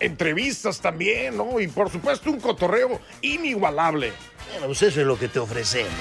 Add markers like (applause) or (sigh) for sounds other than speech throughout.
Entrevistas también, ¿no? Y por supuesto un cotorreo inigualable. Bueno, pues eso es lo que te ofrecemos.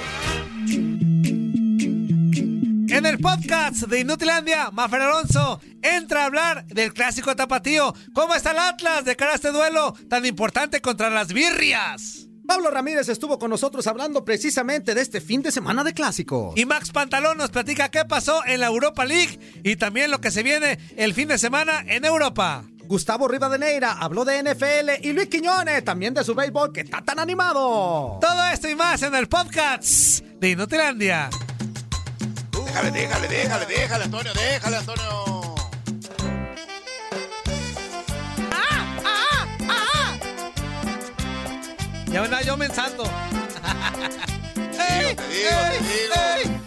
En el podcast de Inutilandia, Mafer Alonso entra a hablar del clásico tapatío. ¿Cómo está el Atlas de cara a este duelo tan importante contra las birrias? Pablo Ramírez estuvo con nosotros hablando precisamente de este fin de semana de clásico. Y Max Pantalón nos platica qué pasó en la Europa League y también lo que se viene el fin de semana en Europa. Gustavo Rivadeneira habló de NFL y Luis Quiñones también de su béisbol que está tan animado. Todo esto y más en el podcast de Inutilandia. Déjale, déjale, déjale, déjale, Antonio, déjale, Antonio. Ya venía yo pensando. Te (laughs) digo, te digo, te digo. ¡Ey!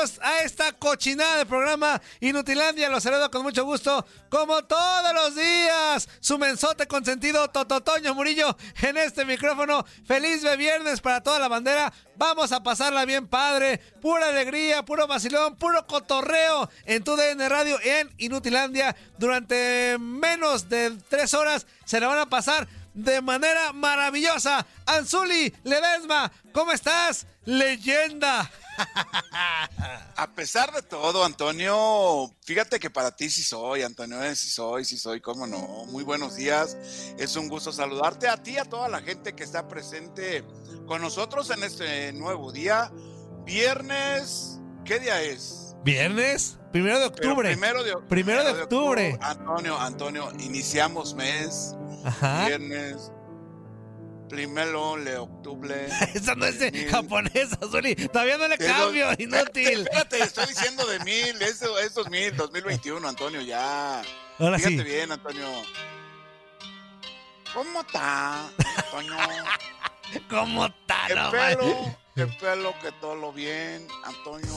A esta cochinada de programa Inutilandia. Los saludo con mucho gusto, como todos los días. Su mensote consentido Tototoño Murillo en este micrófono. Feliz de viernes para toda la bandera. Vamos a pasarla bien padre. Pura alegría, puro vacilón, puro cotorreo en tu DN Radio en Inutilandia. Durante menos de tres horas se la van a pasar de manera maravillosa. Anzuli Ledesma, ¿cómo estás? Leyenda. A pesar de todo, Antonio, fíjate que para ti sí soy, Antonio, sí soy, sí soy, cómo no. Muy buenos días. Es un gusto saludarte a ti, a toda la gente que está presente con nosotros en este nuevo día. Viernes, ¿qué día es? ¿Viernes? Primero de octubre. Primero de, Primero de octubre. Antonio, Antonio, iniciamos mes, Ajá. viernes, primero de octubre. (laughs) Esa no es Mil. japonesa, Zuli. Todavía no le Pero- cambio, (laughs) inútil. Espérate, estoy diciendo de mil, es, es 2000, 2021, Antonio, ya. Ahora Fíjate sí. bien, Antonio. ¿Cómo está, Antonio? (laughs) ¿Cómo está, El no, pelo, man? el pelo que todo lo bien, Antonio.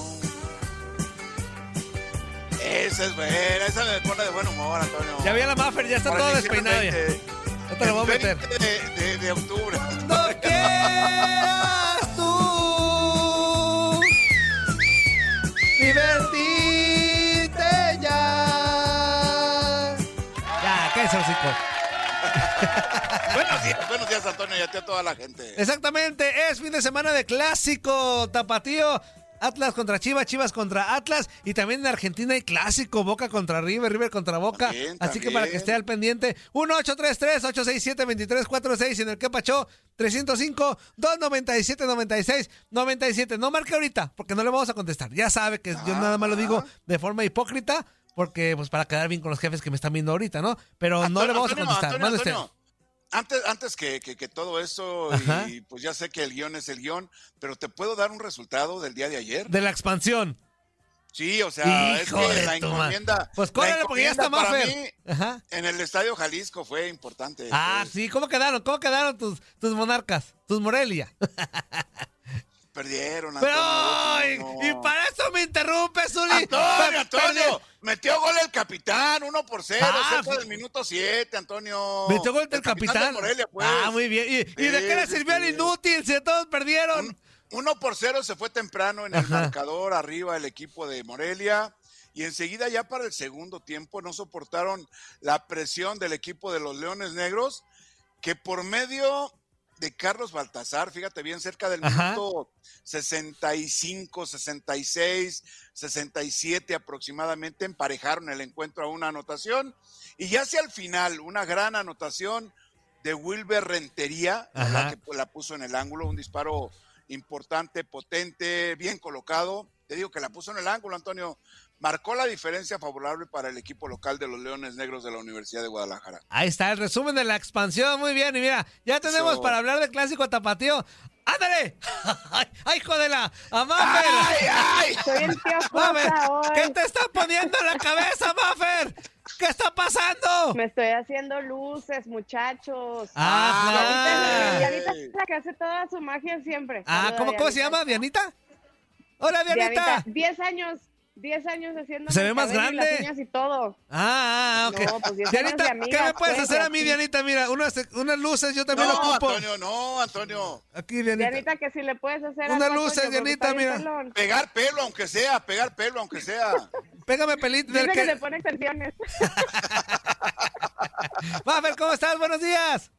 Esa es buena, esa me pone de buen humor, Antonio. Ya vi a la Maffer, ya está todo despeinado ya. 20, No te lo voy a el meter. 20 De, de, de octubre. No quieras tú divertirte ya. Ya, cállese, hocico. (laughs) buenos días, buenos días, Antonio, y a ti a toda la gente. Exactamente, es fin de semana de clásico tapatío. Atlas contra Chivas, Chivas contra Atlas y también en Argentina hay clásico, Boca contra River, River contra Boca. También, Así que para que esté al pendiente, 1-833-867-2346 en el que pachó 305-297-96-97. No marque ahorita porque no le vamos a contestar. Ya sabe que yo nada más lo digo de forma hipócrita porque pues para quedar bien con los jefes que me están viendo ahorita, ¿no? Pero no le vamos Antonio, a contestar. Antonio, Antes, antes que, que- que todo eso, Ajá. y pues ya sé que el guion es el guion, pero ¿te puedo dar un resultado del día de ayer? De la expansión. Sí, o sea, es que la encomienda. Pues córrele porque ya está encomienda para Maffer. mí Ajá. En el Estadio Jalisco fue importante. Ah, pues, sí, ¿cómo quedaron? ¿Cómo quedaron tus, tus monarcas? Tus Morelia. (laughs) Perdieron, Pero, Antonio. ay, no. y para eso me interrumpes, Zuli. Antonio, (laughs) Antonio, metió gol el capitán, uno por cero, Ah, cerca del minuto siete, Antonio. Metió gol El capitán. de Morelia, pues. Ah, muy bien. ¿Y, y de qué le sirvió el sí. inútil si todos perdieron? Un- uno por cero se fue temprano en el Ajá. marcador arriba el equipo de Morelia. Y enseguida ya para el segundo tiempo no soportaron la presión del equipo de los Leones Negros, que por medio de Carlos Baltasar, fíjate bien, cerca del Ajá. minuto 65, 66, 67 aproximadamente, emparejaron el encuentro a una anotación. Y ya hacia el final, una gran anotación de Wilber Rentería, la que la puso en el ángulo, un disparo importante, potente, bien colocado. Te digo que la puso en el ángulo, Antonio. Marcó la diferencia favorable para el equipo local de los Leones Negros de la Universidad de Guadalajara. Ahí está el resumen de la expansión. Muy bien. Y mira, ya tenemos para hablar del clásico tapatío. ¡Ándale! (laughs) ¡Ay, hijo de la! ¡A Maffer! ¡Ay, ay! Soy Maffer, hoy. ¿qué te está poniendo en la cabeza, Maffer? ¿Qué está pasando? Me estoy haciendo luces, muchachos. Ah, claro. ahorita es la que hace toda su magia siempre. Ah, ¿cómo, cómo se Dianita. llama? ¿Dianita? ¡Hola, Dianita, Dianita! 10 años, 10 años haciendo Se ve más cabello y las grande. uñas y todo. Ah, ah, ok. No, pues, Dianita, ¿qué me puedes pues, hacer a mí, así. Dianita? Mira, unas, unas luces, yo también No, ocupo. Antonio, no, Antonio. Aquí, Dianita. Dianita, que si le puedes hacer Unas algo a luces, Dianita, mira. pelón. Pegar pelo, aunque sea, pegar pelo, aunque sea. (laughs) Pégame pelito. Dice del que que- le pone extensiones. (laughs) Maffer, ¿cómo estás? Buenos días.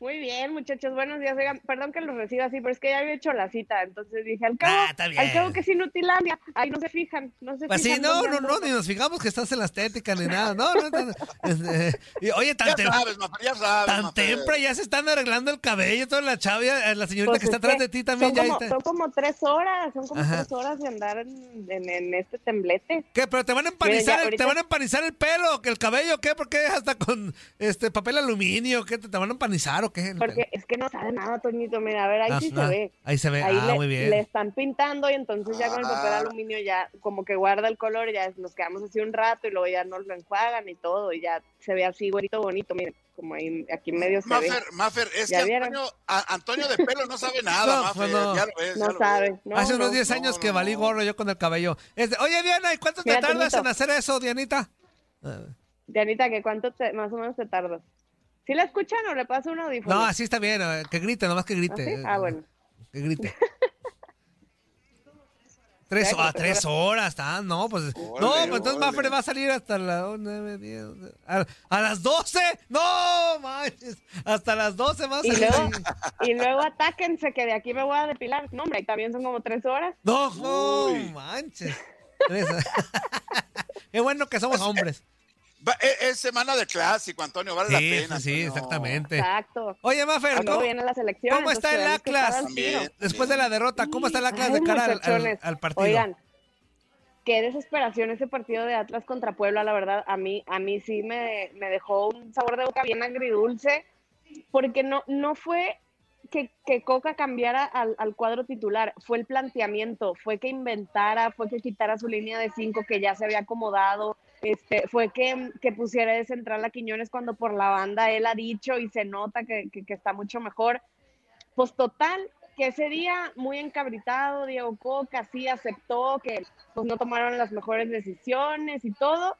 Muy bien, muchachos, buenos días. Oigan, perdón que los reciba así, pero es que ya había hecho la cita, entonces dije, al cabo, Ah, está bien. al cabo que es inutilandia. Ahí no se fijan, no se Pues sí, fijan. no, dónde no, ando. no, ni nos fijamos que estás en la estética ni nada. No, no, no, este, y, oye, tan, Ya tem- sabes, Mafer, ya sabes. tan temprano ya se están arreglando el cabello, toda la chavia, eh, la señorita Pues que está es atrás de ti también son ya como, está. son como tres horas, son como Ajá. tres horas de andar en, en- en este temblete. ¿Qué? ¿Pero te van a empanizar, ya, el, te van a empanizar el pelo, que el cabello, qué? ¿Por qué hasta con este papel aluminio? ¿Qué? ¿Te, te van a empanizar o El Porque es que no sabe nada, Toñito. Mira, a ver, ahí Ah, sí se ve. ahí se ve. Ahí Ah, le, muy bien. le están pintando y entonces ya con el papel Ah. aluminio ya como que guarda el color y ya nos quedamos así un rato y luego ya nos lo enjuagan y todo y ya se ve así bonito, bonito. Miren, como ahí aquí en medio se ve. Mafer, Mafer, es ¿Ya que? Antonio, a- Antonio de pelo no sabe (laughs) nada, No, Mafer. no. Ya lo ves, ya No lo sabe. ves. Hace unos no. 10 años no, que valí gorro yo con el cabello. Este, Oye, Diana, ¿y cuánto te tardas Toñito. en hacer eso, Dianita? Dianita, ¿que cuánto te, más o menos te tardas? ¿Sí la escuchan o le paso un audífono? No, así está bien, eh, que grite, nomás que ¿Ah, grite. sí? eh, Ah, bueno. Que grite. (laughs) Tres, ah, tres horas, ah, no, pues. no, pues entonces. Maffer va a salir hasta las 9, 10. A, a las 12. No, manches. Hasta las 12 más. Y luego, y luego atáquense que de aquí me voy a depilar. No, hombre, y también son como tres horas. No, no, Uy. manches. Tres- (laughs) Qué bueno que somos hombres. Va- e- Es, semana de clásico, Antonio, vale la pena. sí, Antonio. exactamente. Exacto. Oye, Luego ¿cómo, vienen las elecciones. cómo está el Atlas? También. después de la derrota, cómo está el Atlas de cara al- al, al partido? Oigan, qué desesperación ese partido de Atlas contra Puebla, la verdad. A mí, a mí sí me, me dejó un sabor de boca bien agridulce, porque no, no fue que, que Coca cambiara al, al cuadro titular, fue el planteamiento, fue que inventara, fue que quitara su línea de cinco que ya se había acomodado, este, fue que, pusiera de central a Quiñones cuando por la banda él ha dicho y se nota que, está mucho mejor. Pues total, que ese día muy encabritado, Diego Coca sí aceptó que pues, no tomaron las mejores decisiones y todo.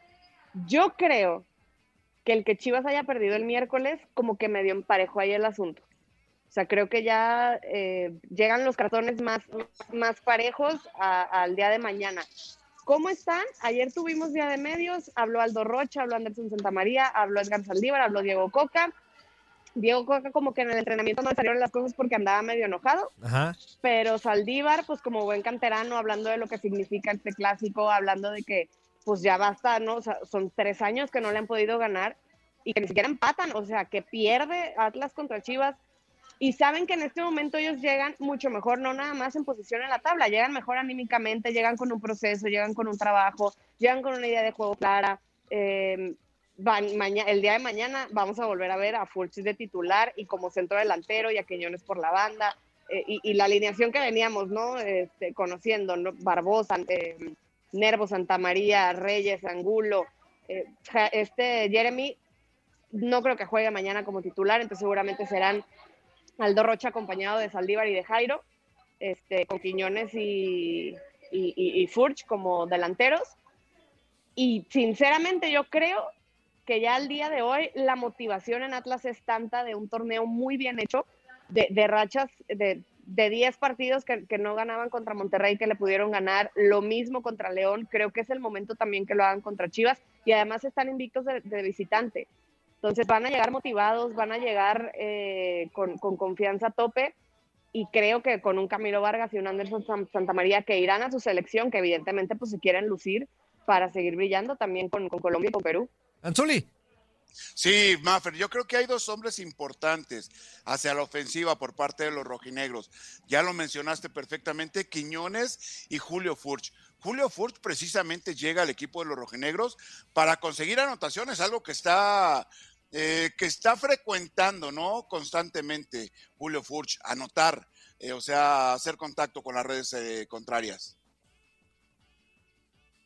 Yo creo que el que Chivas haya perdido el miércoles como que medio emparejó ahí el asunto. O sea, creo que ya eh, llegan los cartones más, parejos al día de mañana. ¿Cómo están? Ayer tuvimos día de medios, habló Aldo Rocha, habló Anderson Santamaría, habló Edgar Saldívar, habló Diego Coca. Diego Coca como que en el entrenamiento no salieron las cosas porque andaba medio enojado, Ajá. pero Saldívar, pues como buen canterano, hablando de lo que significa este clásico, hablando de que pues ya basta, ¿no? O sea, son tres años que no le han podido ganar y que ni siquiera empatan, o sea, que pierde Atlas contra Chivas y saben que en este momento ellos llegan mucho mejor, no nada más en posición en la tabla, llegan mejor anímicamente, llegan con un proceso, llegan con un trabajo, llegan con una idea de juego clara. eh, van- el día de mañana vamos a volver a ver a Fulchis de titular y como centro delantero y a Quiñones por la banda. eh, y, la alineación que veníamos, ¿no? Este, conociendo, ¿no? Barbosa, eh, Nervo, Santa María, Reyes, Angulo, eh, este Jeremy, no creo que juegue mañana como titular, entonces seguramente serán Aldo Rocha acompañado de Saldívar y de Jairo, este, con Quiñones y, y, y- Furch como delanteros. Y sinceramente yo creo que ya al día de hoy la motivación en Atlas es tanta de un torneo muy bien hecho, de, rachas de, de 10 partidos que, que no ganaban contra Monterrey, que le pudieron ganar, lo mismo contra León, creo que es el momento también que lo hagan contra Chivas, y además están invictos de, de visitante. Entonces van a llegar motivados, van a llegar eh, con, con confianza a tope y creo que con un Camilo Vargas y un Anderson San- Santamaría que irán a su selección, que evidentemente pues se quieren lucir para seguir brillando también con, con Colombia y con Perú. Anzuli. Sí, Maffer, yo creo que hay dos hombres importantes hacia la ofensiva por parte de los rojinegros. Ya lo mencionaste perfectamente, Quiñones y Julio Furch. Julio Furch precisamente llega al equipo de los rojinegros para conseguir anotaciones, algo que está, eh, que está frecuentando, ¿no? Constantemente Julio Furch, anotar, eh, o sea, hacer contacto con las redes eh, contrarias.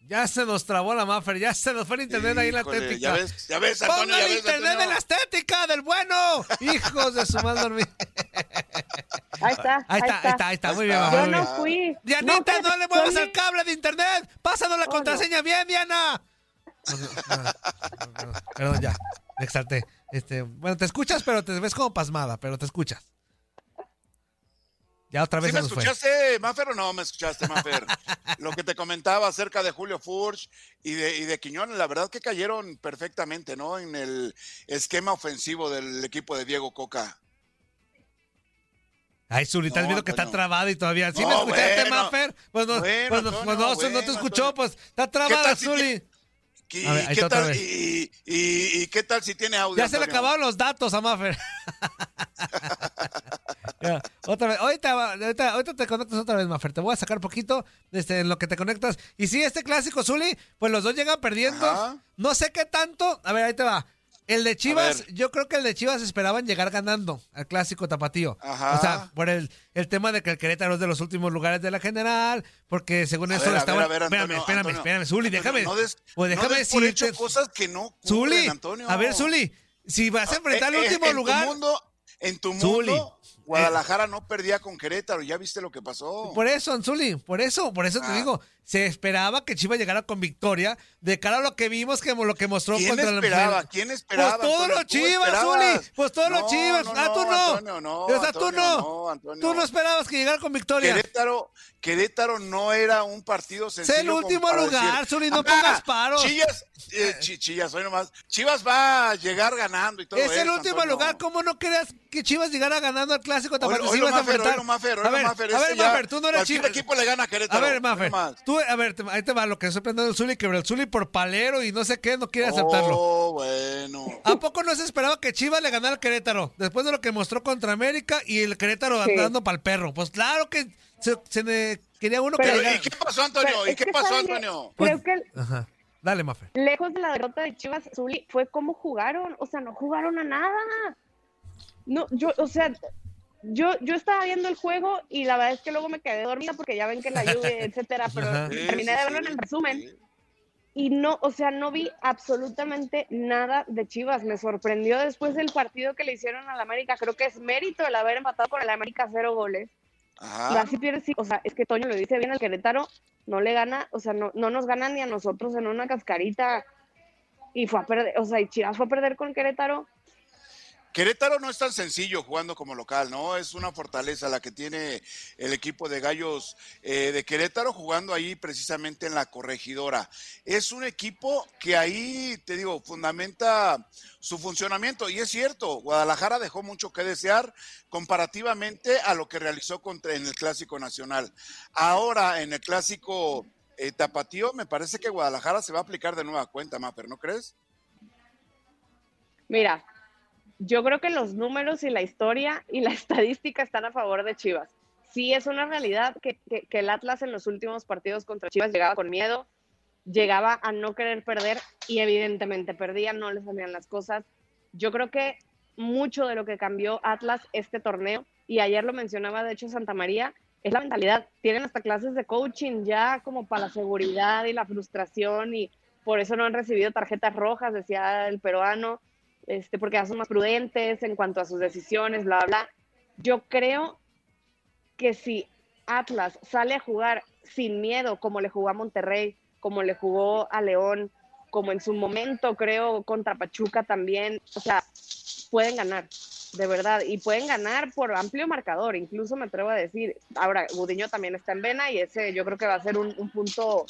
Ya se nos trabó la Maffer, ya se nos fue el internet ahí en la estética. Ya ves, ya ves, Antonio, ¡Ponga ya el ves, internet Antonio. de la estética, del bueno! Hijos de su mal dormir. Ahí está, Ahí está, ahí está, ahí está, muy bien, Yo no fui. Dianita, no, le muevas el cable de internet. Pásanos la Oh, contraseña bien, Diana. Perdón, Perdón, ya. Me exalté. Este, bueno, te escuchas, pero te ves como pasmada, pero te escuchas. Ya otra vez ¿Sí me escuchaste, Mafer, o no me escuchaste, Mafer? (laughs) Lo que te comentaba acerca de Julio Furch y de, y de Quiñones, la verdad que cayeron perfectamente, ¿no? En el esquema ofensivo del equipo de Diego Coca. Ay, Zuli, estás No, viendo que está trabada y todavía. ¿Sí No, me escuchaste, bueno. Maffer? Pues no, Bueno, pues no, pues no, te escuchó, pues está trabada, Zuli. ¿Y, ver, qué tal, y, y- y qué tal si tiene audio? Ya se le acabaron los datos a Maffer. (laughs) Otra vez, ahorita, va- ahorita, ahorita te conectas otra vez, Maffer. Te voy a sacar poquito este, en lo que te conectas. Y sí, este clásico, Zuli, pues los dos llegan perdiendo. Ajá. No sé qué tanto. A ver, ahí te va. El de Chivas, yo creo que el de Chivas esperaban llegar ganando al clásico tapatío. Ajá. O sea, por el, el tema de que el Querétaro es de los últimos lugares de la general, porque según A eso ver, a estaban. ver, a ver, espérame, Antonio, espérame, Antonio, espérame, Zuli, déjame. No des, pues déjame no des por hecho decirte. cosas que no ocurren, Zuli, Antonio. a ver, Zuli, si vas a enfrentar al Eh, eh, último en lugar. Tu mundo, en tu Zuli. mundo, Guadalajara no perdía con Querétaro. ¿Ya viste lo que pasó? Por eso, Anzuli, por eso, por eso te Ah. digo, se esperaba que Chivas llegara con victoria de cara a lo que vimos, que lo que mostró ¿Quién contra esperaba? el ¿Quién esperaba? Pues todos los ¿Tú Chivas? Zuli, pues todos los No, Chivas. no, ah, tú no, no. Antonio, no, o sea, tú Antonio, no. no, Antonio. Tú no esperabas que llegara con victoria. Querétaro, Querétaro no era un partido sencillo. el como último lugar, Zuli, no "Ah, pongas paros". Chillas, eh, chi- Chillas, hoy nomás. Chivas va a llegar ganando y todo Es el eso, último Antonio. lugar. ¿Cómo no querías que Chivas llegara ganando al clásico? Oilo, ibas a Mafer, enfrentar- oilo, Mafer, a oilo, ver, Mafer, a ver, este ya, Mafer, tú no eres Chivas. equipo le gana a A Querétaro. ver, Mafer, más. Tú, a ver, ahí te va lo que estoy aprendiendo del Zuli, que el Zuli por palero y no sé qué, no quiere aceptarlo. Oh, bueno. ¿A poco no se esperaba que Chivas le ganara al Querétaro? Después de lo que mostró contra América y el Querétaro Sí. andando para el perro. Pues claro que se, se le quería uno Pero- que llegara. ¿Y qué pasó, Antonio? Pero ¿Y qué pasó. Antonio? Creo que Ajá. Dale, Mafe. lejos de la derrota de Chivas, Zuli, fue cómo jugaron. O sea, no jugaron a nada. No, yo, o sea, yo, yo estaba viendo el juego y la verdad es que luego me quedé dormida porque ya ven que la lluvia, (laughs) etcétera, pero Ajá. Terminé sí, de verlo sí, en el resumen. sí. Y no, o sea, no vi absolutamente nada de Chivas. Me sorprendió después del partido que le hicieron al América. Creo que es mérito el haber empatado con el América cero goles. Ajá. Así pierdes, sí, o sea, es que Toño lo dice bien al Querétaro, no le gana, o sea, no, no nos gana ni a nosotros en una cascarita. Y fue a perder, o sea, y Chivas fue a perder con Querétaro. Querétaro no es tan sencillo jugando como local, ¿no? Es una fortaleza la que tiene el equipo de Gallos eh, de Querétaro jugando ahí precisamente en la corregidora. Es un equipo que ahí, te digo, fundamenta su funcionamiento. Y es cierto, Guadalajara dejó mucho que desear comparativamente a lo que realizó contra, en el Clásico Nacional. Ahora, en el Clásico eh, Tapatío, me parece que Guadalajara se va a aplicar de nueva cuenta, Mafer, ¿no crees? Mira, yo creo que los números y la historia y la (laughs) estadística están a favor de Chivas. Sí es una realidad que, el Atlas en los últimos partidos contra Chivas llegaba con miedo, llegaba a no querer perder y evidentemente perdía, no le salían las cosas. Yo creo que mucho de lo que cambió Atlas este torneo, y ayer lo mencionaba de hecho Santa María, es la mentalidad. Tienen hasta clases de coaching ya como para la seguridad y la frustración y por eso no han recibido tarjetas rojas, decía el peruano, este, porque ya son más prudentes en cuanto a sus decisiones, bla, bla. Yo creo que si Atlas sale a jugar sin miedo, como le jugó a Monterrey, como le jugó a León, como en su momento creo contra Pachuca también, o sea, pueden ganar, de verdad, y pueden ganar por amplio marcador, incluso me atrevo a decir, ahora Gudiño también está en vena y ese yo creo que va a ser un, un punto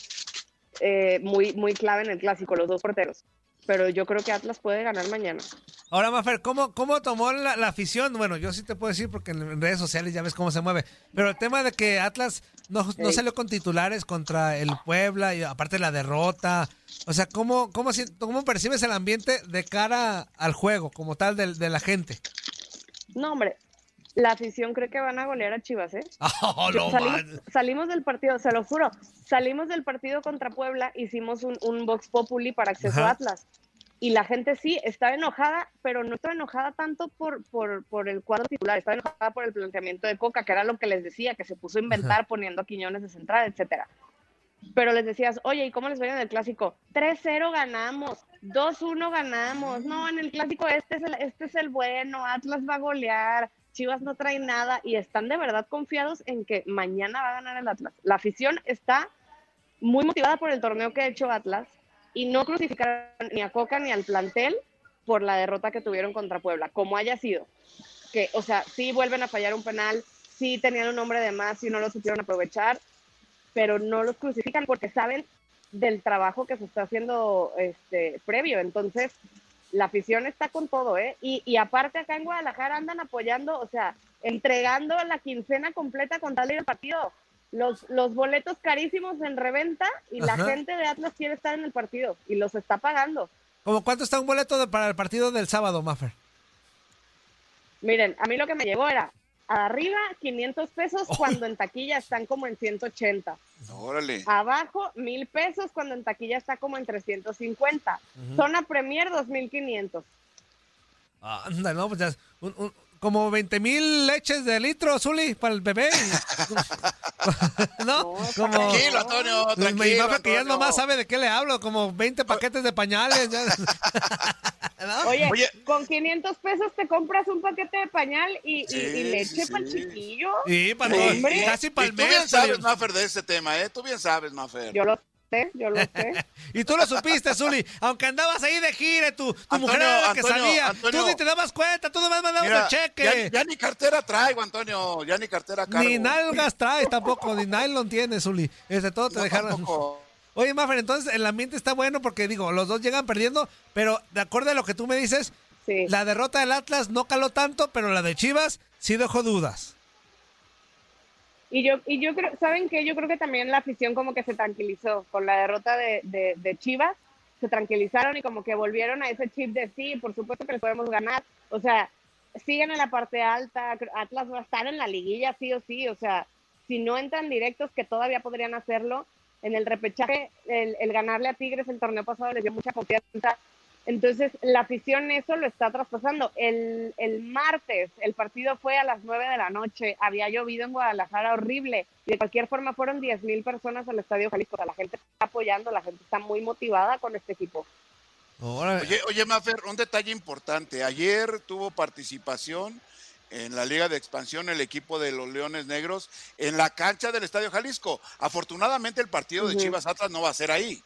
eh, muy, muy clave en el clásico, los dos porteros. Pero yo creo que Atlas puede ganar mañana. Ahora, Mafer, ¿cómo, cómo tomó la, la afición? Bueno, yo sí te puedo decir porque en redes sociales ya ves cómo se mueve. Pero el tema de que Atlas no, no salió con titulares contra el Puebla y aparte la derrota. O sea, ¿cómo, cómo, cómo percibes el ambiente de cara al juego como tal de, de la gente? No, hombre, la afición cree que van a golear a Chivas, ¿eh? (laughs) Oh, no, salimos, man. salimos del partido, se lo juro, salimos del partido contra Puebla, hicimos un, un Vox Populi para acceso Ajá. a Atlas. Y la gente sí, estaba enojada, pero no estaba enojada tanto por, por, por el cuadro titular, estaba enojada por el planteamiento de Coca, que era lo que les decía, que se puso a inventar poniendo a Quiñones de central, etcétera. Pero les decías, oye, ¿y cómo les va en el clásico? 3-0 ganamos, 2-1 ganamos. No, en el clásico este es el, este es el bueno, Atlas va a golear, Chivas no trae nada y están de verdad confiados en que mañana va a ganar el Atlas. La afición está muy motivada por el torneo que ha hecho Atlas y no crucificaron ni a Coca ni al plantel por la derrota que tuvieron contra Puebla, como haya sido. Que, o sea, sí vuelven a fallar un penal, sí tenían un hombre de más y no lo supieron aprovechar, pero no los crucifican porque saben del trabajo que se está haciendo este previo. Entonces, la afición está con todo, ¿eh? Y, y aparte acá en Guadalajara andan apoyando, o sea, entregando la quincena completa con tal de ir al partido. Los, los boletos carísimos en reventa y la gente de Atlas quiere estar en el partido y los está pagando. ¿Cómo cuánto está un boleto de- para el partido del sábado, Mafer? Miren, a mí lo que me llegó era arriba 500 pesos cuando en taquilla están como en 180. Órale. Abajo, mil pesos cuando en taquilla está como en 350. Zona Premier, 2500. Anda, no, pues ya es un- un- como 20 mil leches de litro, Zuli, para el bebé. (laughs) ¿No? Como, Tranquilo, Antonio, Mi tranquilo. Mafer, que ya nomás sabe de qué le hablo, como 20 paquetes de pañales. (laughs) Oye, Oye. con 500 pesos te compras un paquete de pañal y, y- Sí, y leche sí, para el sí. chiquillo. Y para Sí. casi Y para tú el bien mes. sabes, Zuli. Maffer, de ese tema, ¿eh? Tú bien sabes, Maffer. Yo lo sé, yo lo sé. (laughs) Y tú lo supiste, Zuli. Aunque andabas ahí de gira, tu, tu Antonio, mujer era la que. Antonio. Tú ni te dabas cuenta, tú nomás mandabas Mira, el cheque. ya, ya ni cartera traigo, Antonio. Ya ni cartera cargo. Ni nalgas traes tampoco, ni nylon tienes, Zuli. Desde todo te No, dejaron. tampoco. Oye, Mafer, entonces el ambiente está bueno porque digo, los dos llegan perdiendo, pero de acuerdo a lo que tú me dices, Sí. la derrota del Atlas no caló tanto, pero la de Chivas sí dejó dudas. Y yo, y yo creo, ¿saben qué? Yo creo que también la afición como que se tranquilizó con la derrota de, de, Chivas, se tranquilizaron y como que volvieron a ese chip de sí, por supuesto que les podemos ganar. O sea, siguen en la parte alta, Atlas va a estar en la liguilla sí o sí, o sea, si no entran directos, que todavía podrían hacerlo, en el repechaje, el, el ganarle a Tigres el torneo pasado les dio mucha confianza. Entonces, la afición eso lo está traspasando. El, el martes, el partido fue a las 9 de la noche, había llovido en Guadalajara horrible, y de cualquier forma fueron 10 mil personas al Estadio Jalisco. O sea, la gente está apoyando, la gente está muy motivada con este equipo. Oye, oye, Maffer, un detalle importante. Ayer tuvo participación en la Liga de Expansión el equipo de los Leones Negros en la cancha del Estadio Jalisco. Afortunadamente el partido de. Chivas Atlas no va a ser ahí.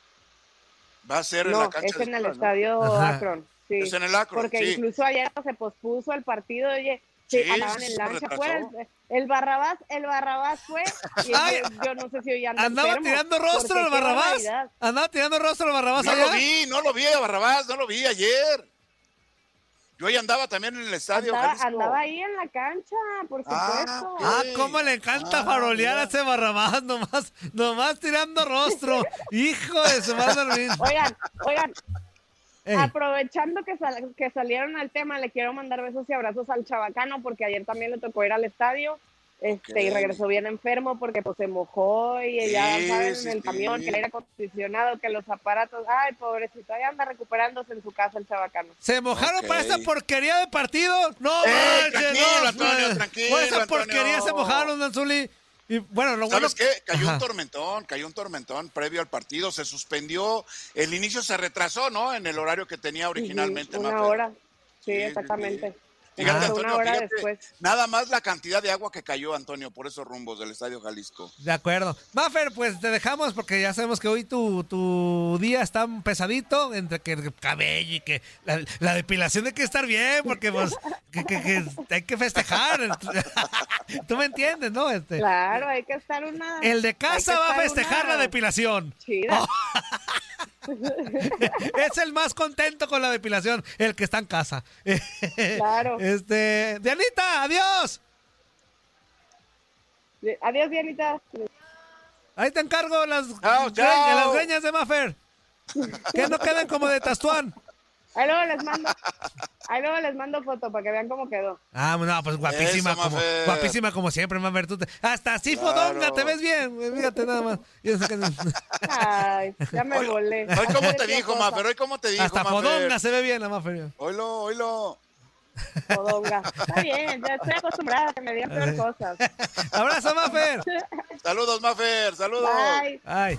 Va a ser en No, la cancha es en el. Estadio Ajá. Akron. Sí. Es en el Akron, Porque sí. incluso ayer se pospuso el partido, oye, sí, Sí, andaban sí, en lancha afuera. El, el Barrabás, el Barrabás fue, y Ay, yo, yo no sé si hoy anda Andaba tirando rostro el Barrabás. Andaba tirando rostro el Barrabás No allá. lo vi, no lo vi a Barrabás, no lo vi ayer. Yo ahí andaba también en el estadio Andaba, andaba ahí en la cancha, por Ah, supuesto. Ah, cómo le encanta Ah, farolear a mira. ese Barrabás, nomás, nomás tirando rostro. (laughs) Hijo de su madre. Oigan, oigan, Ey, aprovechando que, sal- que salieron al tema, le quiero mandar besos y abrazos al chabacano porque ayer también le tocó ir al estadio. Este, y regresó bien enfermo porque pues se mojó y ya Sí, saben sí, en el sí. camión que el aire acondicionado, que los aparatos, ay pobrecito, ahí anda recuperándose en su casa el chabacano. ¿Se mojaron para esta porquería de partido? No, Eh, manches, tranquilo, no. Antonio, tranquilo, Por esa Antonio. porquería se mojaron, Danzuli. Y bueno, lo bueno. ¿Sabes qué? Cayó Ajá. un tormentón, cayó un tormentón previo al partido, se suspendió, el inicio se retrasó, ¿no? En el horario que tenía originalmente. Una Mafer. hora, sí, Sí, sí, exactamente. Fíjate, una Antonio, hora fíjate, después. nada más la cantidad de agua que cayó, Antonio, por esos rumbos del Estadio Jalisco. De acuerdo. Maffer, pues te dejamos porque ya sabemos que hoy tu, tu día está pesadito, entre que el cabello y que la, la depilación hay que estar bien, porque pues que, que- que hay que festejar. (laughs) Tú me entiendes, ¿no? Este, Claro, hay que estar una. el de casa va a festejar una la depilación. Chida. (laughs) (laughs) es el más contento con la depilación, el que está en casa. (laughs) Claro. Este, Dianita, adiós. Adiós, Dianita. Ahí te encargo las, Chao, greñas- chao. las greñas de Maffer. Que no queden como de Tastuán. Ahí luego les mando. Ahí luego les mando foto para que vean cómo quedó. Ah, no, pues guapísima Eso, como, guapísima como siempre, Mafer. Tú te- hasta así Claro. fodonga, te ves bien. Fíjate nada más. Ay, ya me volé. Hoy cómo te dijo. Mafer, hoy cómo te dijo, hasta Mafer. fodonga se ve bien la Mafer. Oilo, oilo. Fodonga. Está bien, ya estoy acostumbrada a que me digan peor cosas. Abrazo, Mafer. Saludos, Mafer, saludos. Bye. Ay.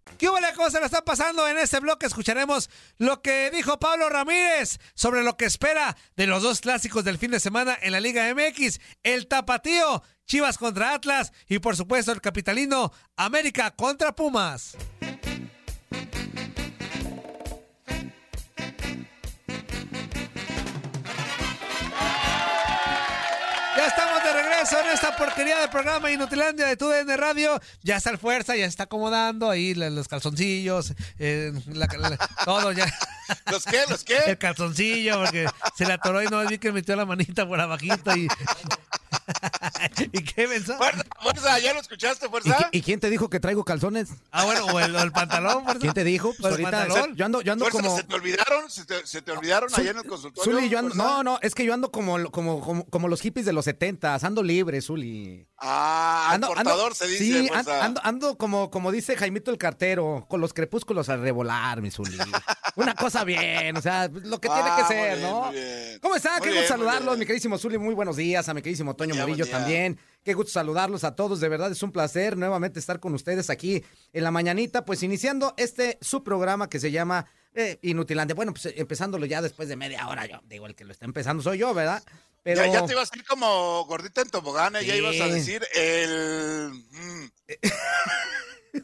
¿Qué hubo, ¿Cómo se la está pasando? En este bloque escucharemos lo que dijo Pablo Ramírez sobre lo que espera de los dos clásicos del fin de semana en la Liga MX, el Tapatío, Chivas contra Atlas y por supuesto el capitalino América contra Pumas. Esta porquería de programa Inutilandia de TUDN Radio. Ya está el fuerza, ya se está acomodando ahí los calzoncillos, eh, la- la- todo ya. (laughs) ¿Los qué? ¿Los qué? El calzoncillo, porque se le atoró y no vi que metió la manita por abajito y. (laughs) ¿Y qué pensó? Fuerza, fuerza, ¿ya lo escuchaste, ¿Y, fuerza? y quién te dijo que traigo calzones? Ah, bueno, o el, pantalón, fuerza. ¿Quién te dijo? Pues ¿O el ahorita pantalón? yo ando, yo ando Fuerza, como. ¿se te olvidaron? ¿Se te, se te olvidaron Zul- allá en el consultorio? Zuli, yo ando- no, no, es que yo ando como, como, como, como los hippies de los 70, ando libre, Zuli. Ah, Ando, ando- portador se dice, sí, fuerza. ando, ando como, como dice Jaimito el cartero, con los crepúsculos al revolar, mi Zuli. Una cosa bien, o sea, lo que tiene Ah, que muy ser, bien, ¿no? muy bien. ¿Cómo están? Muy Qué bien, gusto muy saludarlos, mi queridísimo Zuli, muy buenos días, a mi queridísimo Toño Murillo también. Qué gusto saludarlos a todos, de verdad es un placer nuevamente estar con ustedes aquí en la mañanita, pues iniciando este su programa que se llama eh, Inutilandia. Bueno, pues eh, empezándolo ya después de media hora, yo digo, el que lo está empezando soy yo, ¿verdad? Pero Ya, ya te ibas a ir como gordita en tobogán, ¿eh? ya Sí. ibas a decir el... mm, (laughs) (laughs)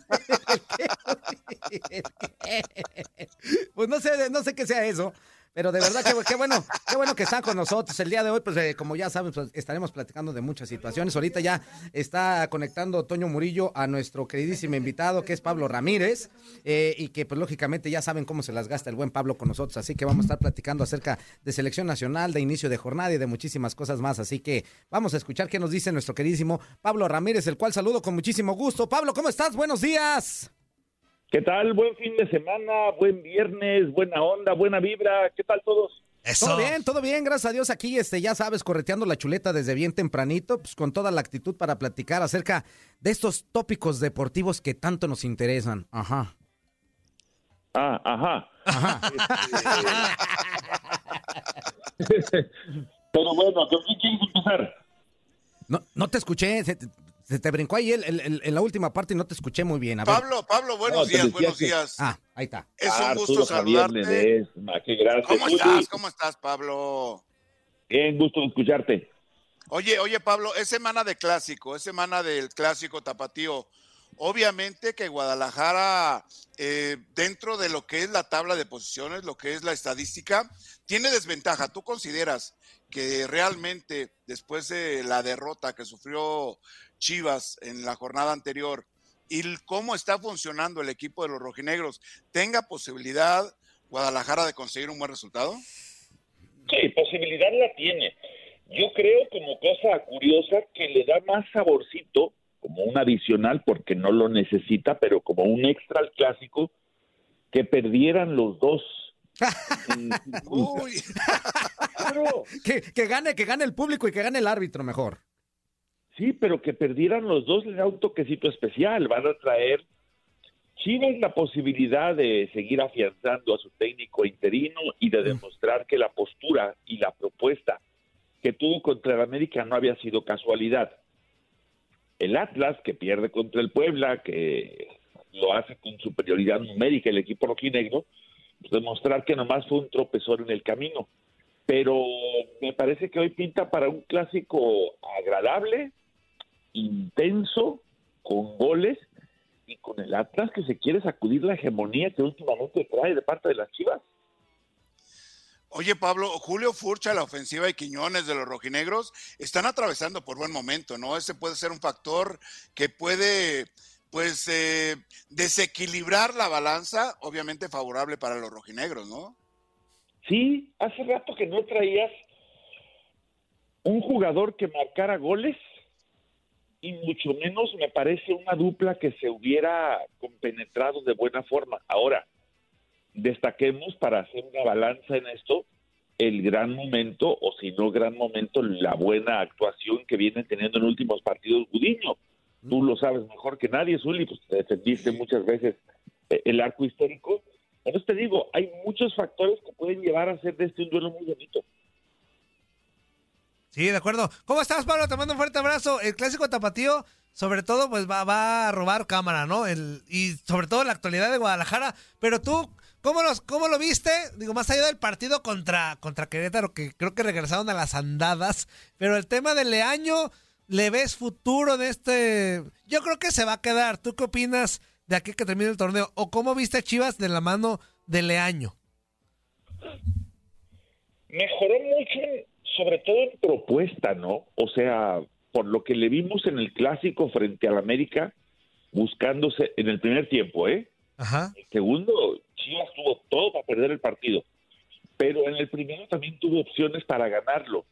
pues no sé, no sé qué sea eso, pero de verdad qué bueno, qué bueno que están con nosotros el día de hoy, pues eh, como ya saben, pues, estaremos platicando de muchas situaciones. Ahorita ya está conectando Toño Murillo a nuestro queridísimo invitado que es Pablo Ramírez eh, y que pues lógicamente ya saben cómo se las gasta el buen Pablo con nosotros, así que vamos a estar platicando acerca de selección nacional, de inicio de jornada y de muchísimas cosas más, así que vamos a escuchar qué nos dice nuestro queridísimo Pablo Ramírez, el cual saludo con muchísimo gusto. Pablo, ¿cómo estás? Buenos días. ¿Qué tal? Buen fin de semana, buen viernes, buena onda, buena vibra. ¿Qué tal todos? Eso. Todo bien, todo bien, gracias a Dios aquí, este, ya sabes, correteando la chuleta desde bien tempranito, pues con toda la actitud para platicar acerca de estos tópicos deportivos que tanto nos interesan. Ajá. Ah, ajá. (laughs) Pero bueno, ¿con quién quieres empezar? No, no te escuché, se, te- brincó ahí el- el- el- en la última parte y no te escuché muy bien. A ver. Pablo, Pablo, buenos No, días, buenos que- días. Ah, ahí está. Es un Arturo gusto saludarte. Ledesma, qué gracias. ¿Cómo estás? ¿Cómo estás, Pablo? Bien, gusto escucharte. Oye, oye, Pablo, es semana de clásico, es semana del clásico tapatío. Obviamente que Guadalajara, eh, dentro de lo que es la tabla de posiciones, lo que es la estadística, tiene desventaja. ¿Tú consideras que realmente después de la derrota que sufrió Chivas en la jornada anterior y cómo está funcionando el equipo de los rojinegros, tenga posibilidad Guadalajara de conseguir un buen resultado? Sí, posibilidad la tiene. Yo creo como cosa curiosa que le da más saborcito, como un adicional, porque no lo necesita, pero como un extra al clásico, que perdieran los dos. (laughs) (laughs) Uy, Claro, Que, que gane, que gane el público y que gane el árbitro mejor. Sí, pero que perdieran los dos le da un toquecito especial. Van a traer Chivas la posibilidad de seguir afianzando a su técnico interino y de demostrar que la postura y la propuesta que tuvo contra el América no había sido casualidad. El Atlas, que pierde contra el Puebla, que lo hace con superioridad numérica el equipo rojinegro, pues demostrar que nomás fue un tropezón en el camino. Pero me parece que hoy pinta para un clásico agradable, intenso, con goles y con el Atlas que se quiere sacudir la hegemonía que últimamente trae de parte de las Chivas. Oye, Pablo, Julio Furcha, la ofensiva y Quiñones de los rojinegros están atravesando por buen momento, ¿no? Ese puede ser un factor que puede, pues, eh, desequilibrar la balanza, obviamente favorable para los rojinegros, ¿no? Sí, hace rato que no traías un jugador que marcara goles y mucho menos me parece una dupla que se hubiera compenetrado de buena forma. Ahora, destaquemos para hacer una balanza en esto el gran momento, o si no gran momento, la buena actuación que viene teniendo en últimos partidos Gudiño. Tú lo sabes mejor que nadie, Zuli, pues te defendiste muchas veces eh, el arco histórico. Entonces te digo, hay muchos factores que pueden llevar a hacer de este un duelo muy bonito. Sí, de acuerdo. ¿Cómo estás, Pablo? Te mando un fuerte abrazo. El clásico tapatío, sobre todo, pues va, va a robar cámara, ¿no? El, y sobre todo la actualidad de Guadalajara. Pero tú, ¿cómo, los, ¿cómo lo viste? Digo, más allá del partido contra, contra Querétaro, que creo que regresaron a las andadas. Pero el tema del Leaño, ¿le ves futuro de este? Yo creo que se va a quedar. ¿Tú qué opinas de aquí que termine el torneo? ¿O cómo viste a Chivas de la mano de Leaño? Mejoró mucho, sobre todo en propuesta, ¿no? O sea, por lo que le vimos en el clásico frente al América, buscándose en el primer tiempo, ¿eh? Ajá. El segundo, Chivas tuvo todo para perder el partido, pero en el primero también tuvo opciones para ganarlo.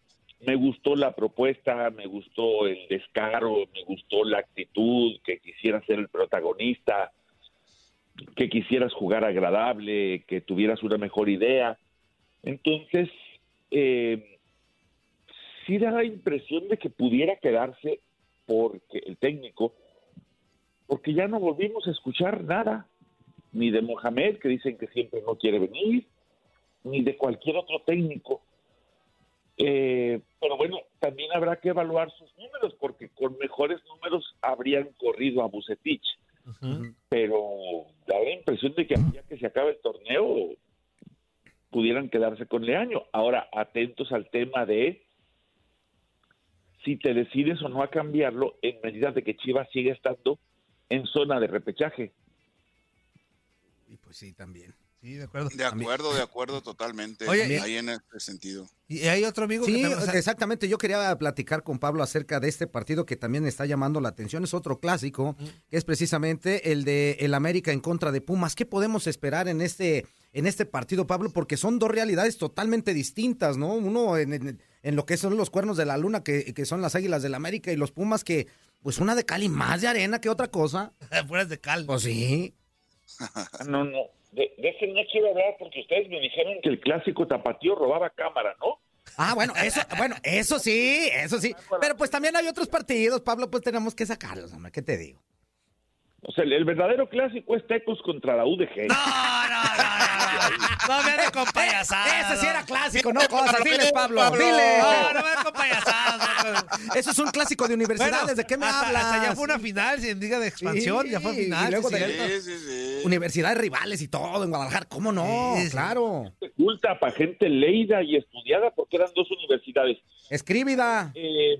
Me gustó la propuesta, me gustó el descaro, me gustó la actitud, que quisiera ser el protagonista, que quisieras jugar agradable, que tuvieras una mejor idea. Entonces, eh, sí da la impresión de que pudiera quedarse porque el técnico, porque ya no volvimos a escuchar nada, ni de Mohamed, que dicen que siempre no quiere venir, ni de cualquier otro técnico. Eh, pero bueno, también habrá que evaluar sus números, porque con mejores números habrían corrido a Bucetich. Pero da la impresión de que ya que se acabe el torneo, pudieran quedarse con Leaño. Ahora, atentos al tema de si te decides o no a cambiarlo en medida de que Chivas sigue estando en zona de repechaje. Y pues sí, también. Sí, de acuerdo. De acuerdo, de acuerdo (laughs) totalmente. Oye, ahí en este sentido. Y hay otro amigo que Sí, también, o sea, exactamente. Yo quería platicar con Pablo acerca de este partido que también está llamando la atención. Es otro clásico, que es precisamente el de el América en contra de Pumas. ¿Qué podemos esperar en este en este partido, Pablo? Porque son dos realidades totalmente distintas, ¿no? Uno en, en- en lo que son los cuernos de la luna, que, que son las Águilas del América, y los Pumas, que pues una de cal y más de arena que otra cosa. (laughs) fueras de cal. Pues sí. (laughs) No, no. De, de ese no quiero hablar porque ustedes me dijeron que el clásico tapatío robaba cámara, ¿no? Ah, bueno, eso, (laughs) bueno, eso sí, eso sí. Pero pues también hay otros partidos, Pablo, pues tenemos que sacarlos, hombre, ¿qué te digo? O sea, el, el verdadero clásico es Tecos contra la UDG. No, no, no, no, (laughs) no. Me andes con payasadas. Ese sí era clásico, no cosas. Diles, Pablo, dile. No, no me andes con payasadas. (laughs) Eso es un clásico de universidades, Bueno, ¿de qué me hasta- hablas? hasta ya fue una final, sin diga de expansión, Sí, ya fue y final. luego sí, de- cierto. Sí, sí, sí. Universidades rivales y todo en Guadalajara, ¿cómo no? Sí, sí. Claro. Culta para gente leída y estudiada porque eran dos universidades. Escríbida. Eh,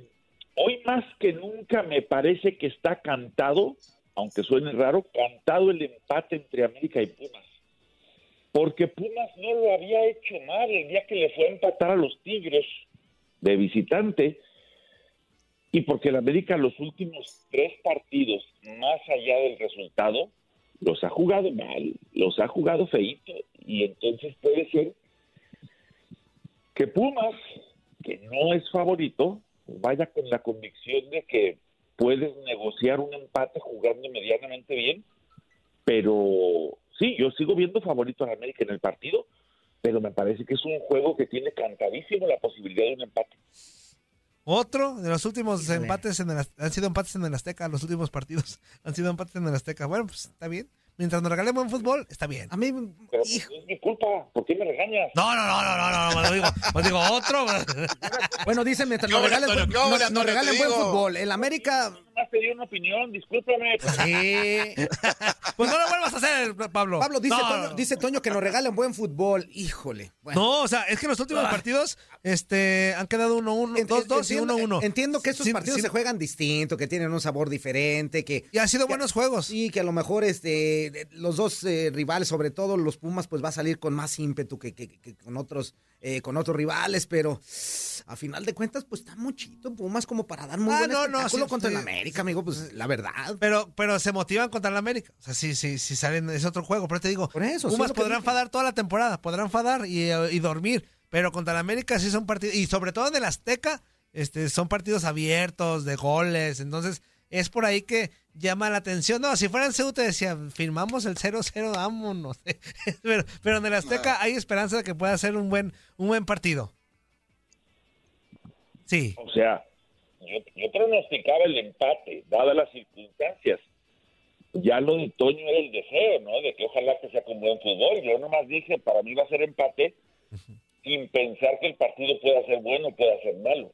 hoy más que nunca me parece que está cantado aunque suene raro, cantado el empate entre América y Pumas. Porque Pumas no lo había hecho mal el día que le fue a empatar a los Tigres de visitante. Y porque el América los últimos tres partidos, más allá del resultado, los ha jugado mal, los ha jugado feito. Y entonces puede ser que Pumas, que no es favorito, vaya con la convicción de que puedes negociar un empate jugando medianamente bien, pero sí, yo sigo viendo favorito a América en el partido, pero me parece que es un juego que tiene cantadísimo la posibilidad de un empate. Otro de los últimos empates en el, han sido empates en el Azteca, los últimos partidos (laughs) han sido empates en el Azteca. Bueno, pues está bien. Mientras nos regalen buen fútbol, está bien. A mí, Pero pues, es mi culpa, ¿por qué me regañas? No, no, no, no, no, no, no, me lo digo. Pues digo, otro. (laughs) bueno, dicen mientras ¿Qué nos regalen, nos- nos regalen buen fútbol. El América. Nomás te di una opinión, discúlpame. Sí. (laughs) Pues no lo vuelvas a hacer, Pablo. Pablo, dice, No, Toño, no. dice Toño que nos regalen buen fútbol. Híjole. Bueno. No, o sea, es que los últimos Ah. partidos este, han quedado 1-1, En- 2-2 y entiendo- 1-1. Entiendo que estos partidos se juegan distinto, que tienen un sabor diferente, que Y han sido que- buenos juegos. Sí, que a lo mejor este los dos eh, rivales, sobre todo los Pumas, pues va a salir con más ímpetu que, que- que con otros eh, con otros rivales, pero a final de cuentas, pues está muchito Pumas como para dar muy Ah, buen no, no, sí, contra sí. el América, amigo, pues la verdad. Pero, pero se motivan contra el América. O sea, sí, sí, sí salen, es otro juego. Pero te digo, Por eso, sí, Pumas podrán fadar toda la temporada, podrán fadar y, eh, y dormir. Pero contra el América sí son partidos, y sobre todo en el Azteca, este, son partidos abiertos, de goles. Entonces, es por ahí que llama la atención. No, si fuera en Ceuta decía, firmamos el 0-0, vámonos. (laughs) pero, pero en el Azteca hay esperanza de que pueda ser un buen, un buen partido. Sí. O sea, yo, yo pronosticaba el empate, dadas las circunstancias. Ya lo de Toño era el deseo, ¿no? De que ojalá que sea con buen fútbol. Yo nomás dije, para mí va a ser empate, sin pensar que el partido pueda ser bueno o pueda ser malo.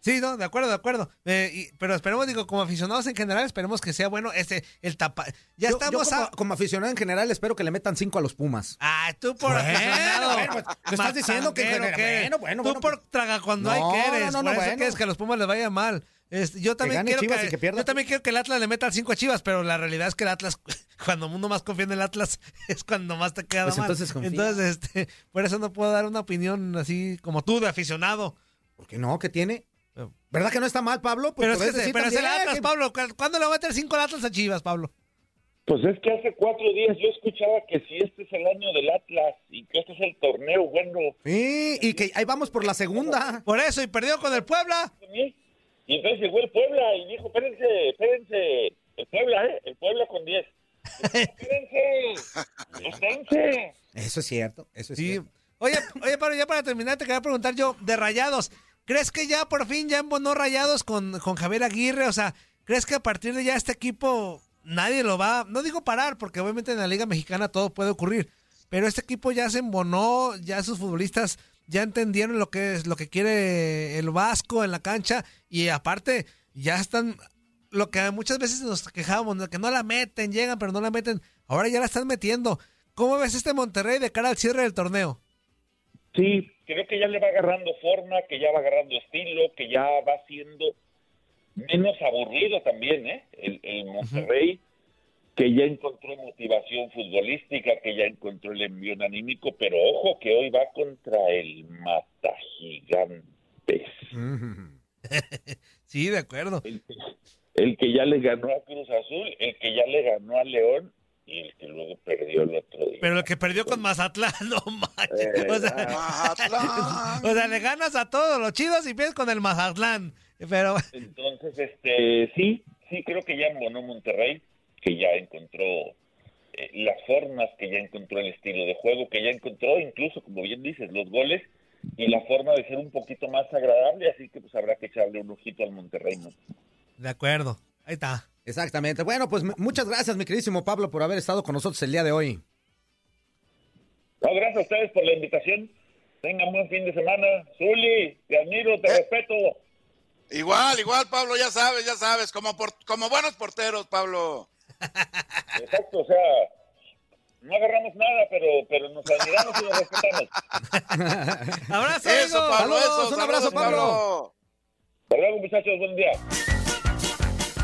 Sí, no, de acuerdo, de acuerdo. Eh, y- pero esperemos, digo, como aficionados en general, esperemos que sea bueno este, el tapa. Ya Yo- yo estamos como, a... como aficionado en general espero que le metan cinco a los Pumas. Ah, tú por Bueno, aficionado. (laughs) bueno, pues, ¿me estás diciendo que en general- ¿qué? bueno, bueno, Tú bueno, por traga cuando No, hay que eres. no, no, por no, eso bueno. quieres que a los Pumas les vaya mal. Este, yo también quiero que, que pierda yo también quiero que el Atlas le meta al 5 a Chivas, pero la realidad es que el Atlas, (laughs) cuando uno más confía en el Atlas, (laughs) es cuando más te queda Pues mal. entonces. Entonces, este, por eso no puedo dar una opinión así como tú de aficionado. ¿Por qué no? ¿Qué tiene? ¿Verdad que no está mal, Pablo? Pues pero es, que, decir pero también Atlas, que- Pablo. ¿Cuándo le va a meter 5 al Atlas a Chivas, Pablo? Pues es que hace cuatro días yo escuchaba que si este es el año del Atlas y que este es el torneo bueno, Sí, y que ahí vamos por la segunda. Por eso, y perdió con el Puebla. y entonces llegó el Puebla y dijo, espérense, espérense, el Puebla, ¿eh? El Puebla con 10. Espérense, espérense. Eso es cierto, eso es Sí. cierto. Oye, oye, Pablo, ya para terminar, te quería preguntar yo de Rayados. ¿Crees que ya por fin ya embonó Rayados con, con Javier Aguirre? O sea, ¿crees que a partir de ya este equipo nadie lo va, no digo parar, porque obviamente en la Liga Mexicana todo puede ocurrir, pero este equipo ya se embonó, ya sus futbolistas ya entendieron lo que es lo que quiere el Vasco en la cancha y aparte ya están lo que muchas veces nos quejábamos, de que no la meten, llegan pero no la meten, ahora ya la están metiendo. ¿Cómo ves este Monterrey de cara al cierre del torneo? Sí, creo que ya le va agarrando forma, que ya va agarrando estilo, que ya va siendo menos aburrido también, ¿eh? El, el Monterrey, que ya encontró motivación futbolística, que ya encontró el envío anímico, pero ojo que hoy va contra el Mata Gigantes. (laughs) Sí, de acuerdo. El, el que ya le ganó a Cruz Azul, el que ya le ganó a León y el que luego perdió el otro día. Pero el que perdió con Mazatlán, (laughs) no manches. Eh, O sea, Mazatlán. (laughs) o sea, le ganas a todos los chidos y pierdes con el Mazatlán. Pero Entonces, este, sí, sí creo que ya embonó Monterrey, que ya encontró eh, las formas, que ya encontró el estilo de juego, que ya encontró incluso, como bien dices, los goles y la forma de ser un poquito más agradable, así que pues habrá que echarle un ojito al Monterrey. ¿no? de acuerdo. Ahí está. Exactamente. Bueno, pues muchas gracias, mi queridísimo Pablo, por haber estado con nosotros el día de hoy. No, gracias a ustedes por la invitación. Tengan buen fin de semana. Zuli, te admiro, te respeto. Igual, igual, Pablo, ya sabes, ya sabes, como, por- como buenos porteros, Pablo. Exacto, o sea, no agarramos nada, pero, pero nos admiramos y nos respetamos. (laughs) Abrazo, Eso. Pablo, Saludos, eso. un abrazo, saludos, Pablo. Hasta luego, muchachos, buen día.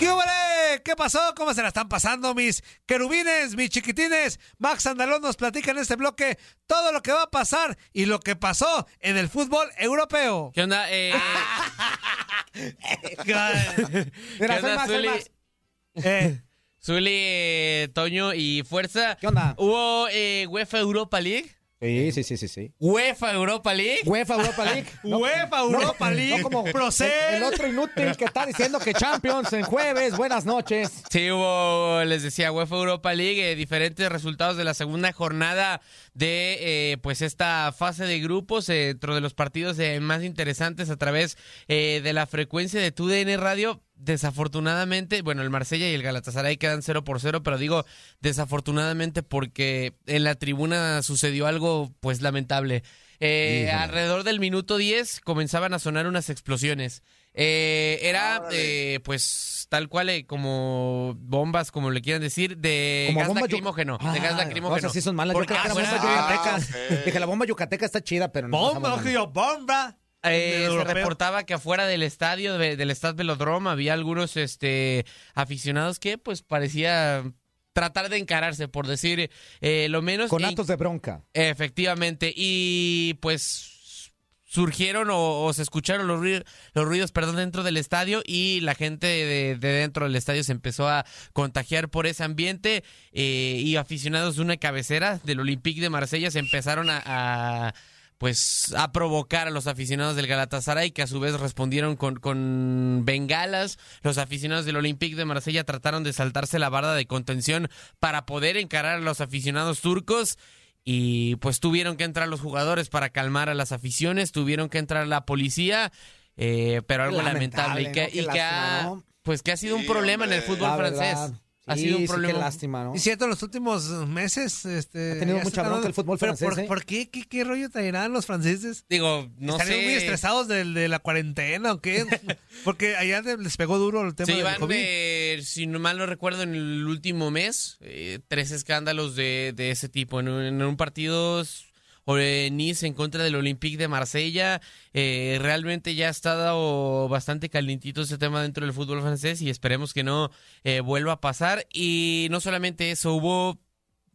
¿Qué? ¿Qué pasó? ¿Cómo se la están pasando mis querubines, mis chiquitines? Max Andalón nos platica en este bloque todo lo que va a pasar y lo que pasó en el fútbol europeo. ¿Qué onda? Eh, (laughs) ¿Qué onda, Max, Zuli? Max. Eh, Zuli, eh, Toño y Fuerza. ¿Qué onda? ¿Hubo eh, UEFA Europa League? Sí, sí, sí, sí, sí. ¿UEFA Europa League? UEFA Europa League. (laughs) UEFA Europa League, No como Procel. el, el otro inútil que está diciendo que Champions en jueves. Buenas noches. Sí, hubo, les decía, UEFA Europa League, eh, diferentes resultados de la segunda jornada de eh, pues esta fase de grupos, eh, dentro de los partidos eh, más interesantes a través eh, de la frecuencia de TUDN Radio. Desafortunadamente, bueno, el Marsella y el Galatasaray quedan 0 por 0, pero digo desafortunadamente porque en la tribuna sucedió algo pues lamentable. Eh, alrededor del minuto 10 comenzaban a sonar unas explosiones. Eh, era eh, pues tal cual eh, como bombas, como le quieran decir, de Como gas bomba lacrimógeno. de Ah, gas lacrimógeno. Cosas así son malas. Yo Porque- creo que la ah, bomba yucateca. ah. Dije, la bomba yucateca está chida, pero no. bomba, ojo, bomba. Eh, se reportaba que afuera del estadio, de- del Stade Velodrome, había algunos este, aficionados que pues parecía tratar de encararse, por decir eh, lo menos. Con actos de bronca. Efectivamente, y pues surgieron o, o se escucharon los ruidos, los ruidos perdón, dentro del estadio y la gente de, de dentro del estadio se empezó a contagiar por ese ambiente eh, y aficionados de una cabecera del Olympique de Marsella se empezaron a, a, pues a provocar a los aficionados del Galatasaray que a su vez respondieron con, con bengalas. Los aficionados del Olympique de Marsella trataron de saltarse la barda de contención para poder encarar a los aficionados turcos y pues tuvieron que entrar los jugadores para calmar a las aficiones, tuvieron que entrar la policía, eh, pero algo lamentable, Lamentable, y que, y que ha, pues que ha sido un Sí, problema en el fútbol La francés. verdad. Ha Sí, sido un sí, problema. qué lástima, ¿no? Y cierto, en los últimos meses, este. Ha tenido mucha bronca el fútbol pero francés, ¿por, ¿eh? por qué? qué? qué rollo traerán los franceses? Digo, no ¿Estarían sé. muy estresados del- de, la cuarentena o qué? (laughs) Porque allá de- les pegó duro el tema Se del iban, COVID. de, si no mal no recuerdo, en el último mes, eh, tres escándalos de, de ese tipo. En un, en un partido Nice en contra del Olympique de Marsella. eh, realmente ya ha estado bastante calientito ese tema dentro del fútbol francés y esperemos que no eh, vuelva a pasar. Y no solamente eso, hubo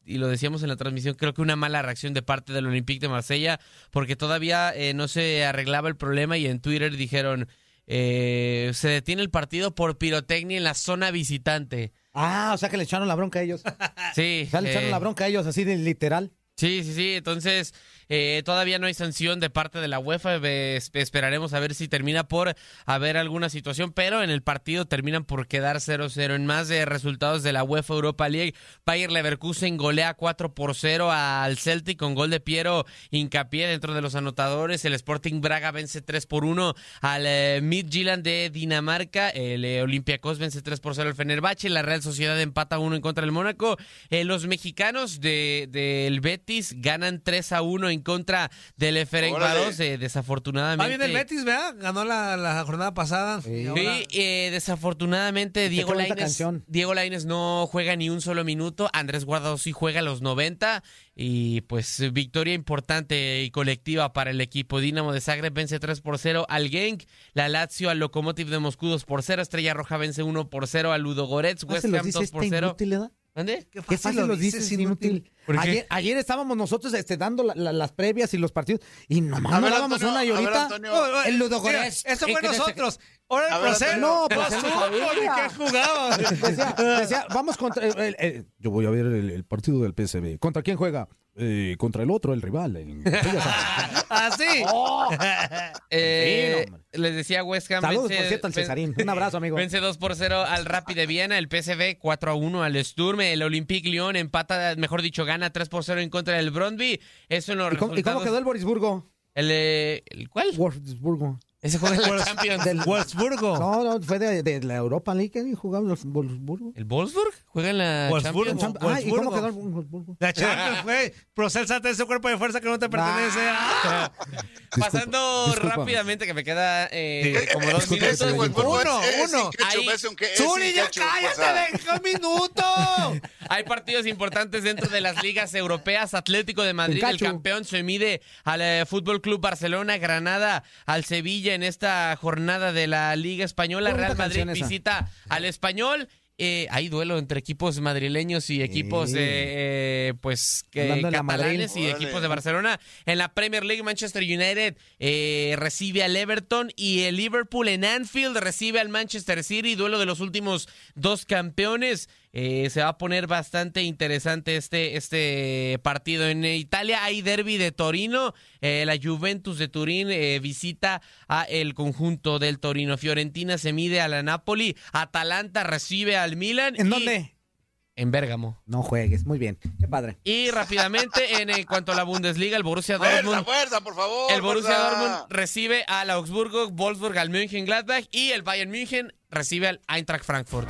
y lo decíamos en la transmisión, creo que una mala reacción de parte del Olympique de Marsella, porque todavía eh, no se arreglaba el problema y en Twitter dijeron, eh, se detiene el partido por pirotecnia en la zona visitante. Ah, o sea que le echaron la bronca a ellos. (laughs) Sí. O sea, le echaron eh, la bronca a ellos, así de literal. Sí, sí, sí. Entonces, eh, todavía no hay sanción de parte de la UEFA. Esp- esperaremos a ver si termina por haber alguna situación, pero en el partido terminan por quedar 0-0. En más de resultados de la UEFA Europa League, Bayer Leverkusen golea 4 por 0 al Celtic con gol de Piero Hincapié dentro de los anotadores. El Sporting Braga vence 3 por 1 al eh, Midtjylland de Dinamarca. El eh, Olympiacos vence 3 por 0 al Fenerbahce. La Real Sociedad empata 1 en contra del Mónaco. Eh, los mexicanos de- del Betis ganan 3 a 1 en contra del Ferencváros. Eh, desafortunadamente. Va bien el Betis, ¿verdad? Ganó la, la jornada pasada. Sí. Y Sí, eh, desafortunadamente Diego Lainez, canción. Diego Lainez no juega ni un solo minuto, Andrés Guardado sí juega los 90 y pues victoria importante y colectiva para el equipo. Dinamo de Zagreb vence 3 por 0 al Genk, la Lazio al Lokomotiv de Moscú 2 por 0, Estrella Roja vence 1 por 0 al Ludogorets, Ah, West se los Ham dice 2 por este 0. inútil, ¿verdad? ¿Dónde? Qué Qué fácil los dices, inútil. ¿Por qué? Ayer, ayer estábamos nosotros este, dando la- la- las previas y los partidos y nomás no dábamos Antonio, una y ahorita. Oh, oh, el mira, Ludogorets. Eso y fue nosotros. Ahora el proceso. No, pues sabía. ¿y qué jugaba? (laughs) Decía, decía, vamos contra. el- el- el- yo voy a ver el, el partido del PSV. ¿Contra quién juega? Eh, contra el otro, el rival. Así. (laughs) (laughs) Eh, Sí, no, les decía West Ham Saludos, vence- por cierto, al Cesarín. Un abrazo, amigo. Vence 2 por 0 al Rapid de Viena, el PSV 4 a 1 al Sturm, el Olympique Lyon empata, mejor dicho, gana 3 por 0 en contra del Brondby. Eso los ¿Y cómo, y cómo quedó el Borisburgo? El, eh, ¿el cuál? Wolfsburgo. Ese juega en la Wolfs- Champions. del Wolfsburgo. No, no, fue de, de la Europa League, ¿eh? jugaba en el Wolfsburgo. ¿El Wolfsburg? ¿Juega en la Wolfsburgo. Champions? Ah, ¿y cómo Wolfsburgo. quedó el Wolfsburgo? La Champions, güey. Procel salte de ese cuerpo de fuerza que no te pertenece. Ah. Pasando disculpa. rápidamente, que me queda eh, como dos Disculpa, minutos. Uno, uno. Ahí- Zuli, ya cállate, deja un minuto. (laughs) Hay partidos importantes dentro de las ligas europeas. Atlético de Madrid, el campeón, se mide al eh, Fútbol Club Barcelona, Granada al Sevilla en esta jornada de la Liga Española. Real Madrid visita al Español. Eh, hay duelo entre equipos madrileños y equipos Sí. eh, eh, pues catalanes y Órale. equipos de Barcelona. En la Premier League, Manchester United eh, recibe al Everton y el Liverpool en Anfield recibe al Manchester City. Duelo de los últimos dos campeones. Eh, se va a poner bastante interesante este, este partido. En Italia hay derby de Torino. Eh, la Juventus de Turín eh, visita a el conjunto del Torino. Fiorentina se mide a la Napoli. Atalanta recibe al Milan. ¿En y- dónde? En Bérgamo. No juegues, muy bien. Qué padre. Y rápidamente, en, eh, cuanto a la Bundesliga, el Borussia Fuerza, Dortmund. fuerza, por favor. El Borussia fuerza. Dortmund recibe al Augsburgo, Wolfsburg al Mönchengladbach y el Bayern München recibe al Eintracht Frankfurt.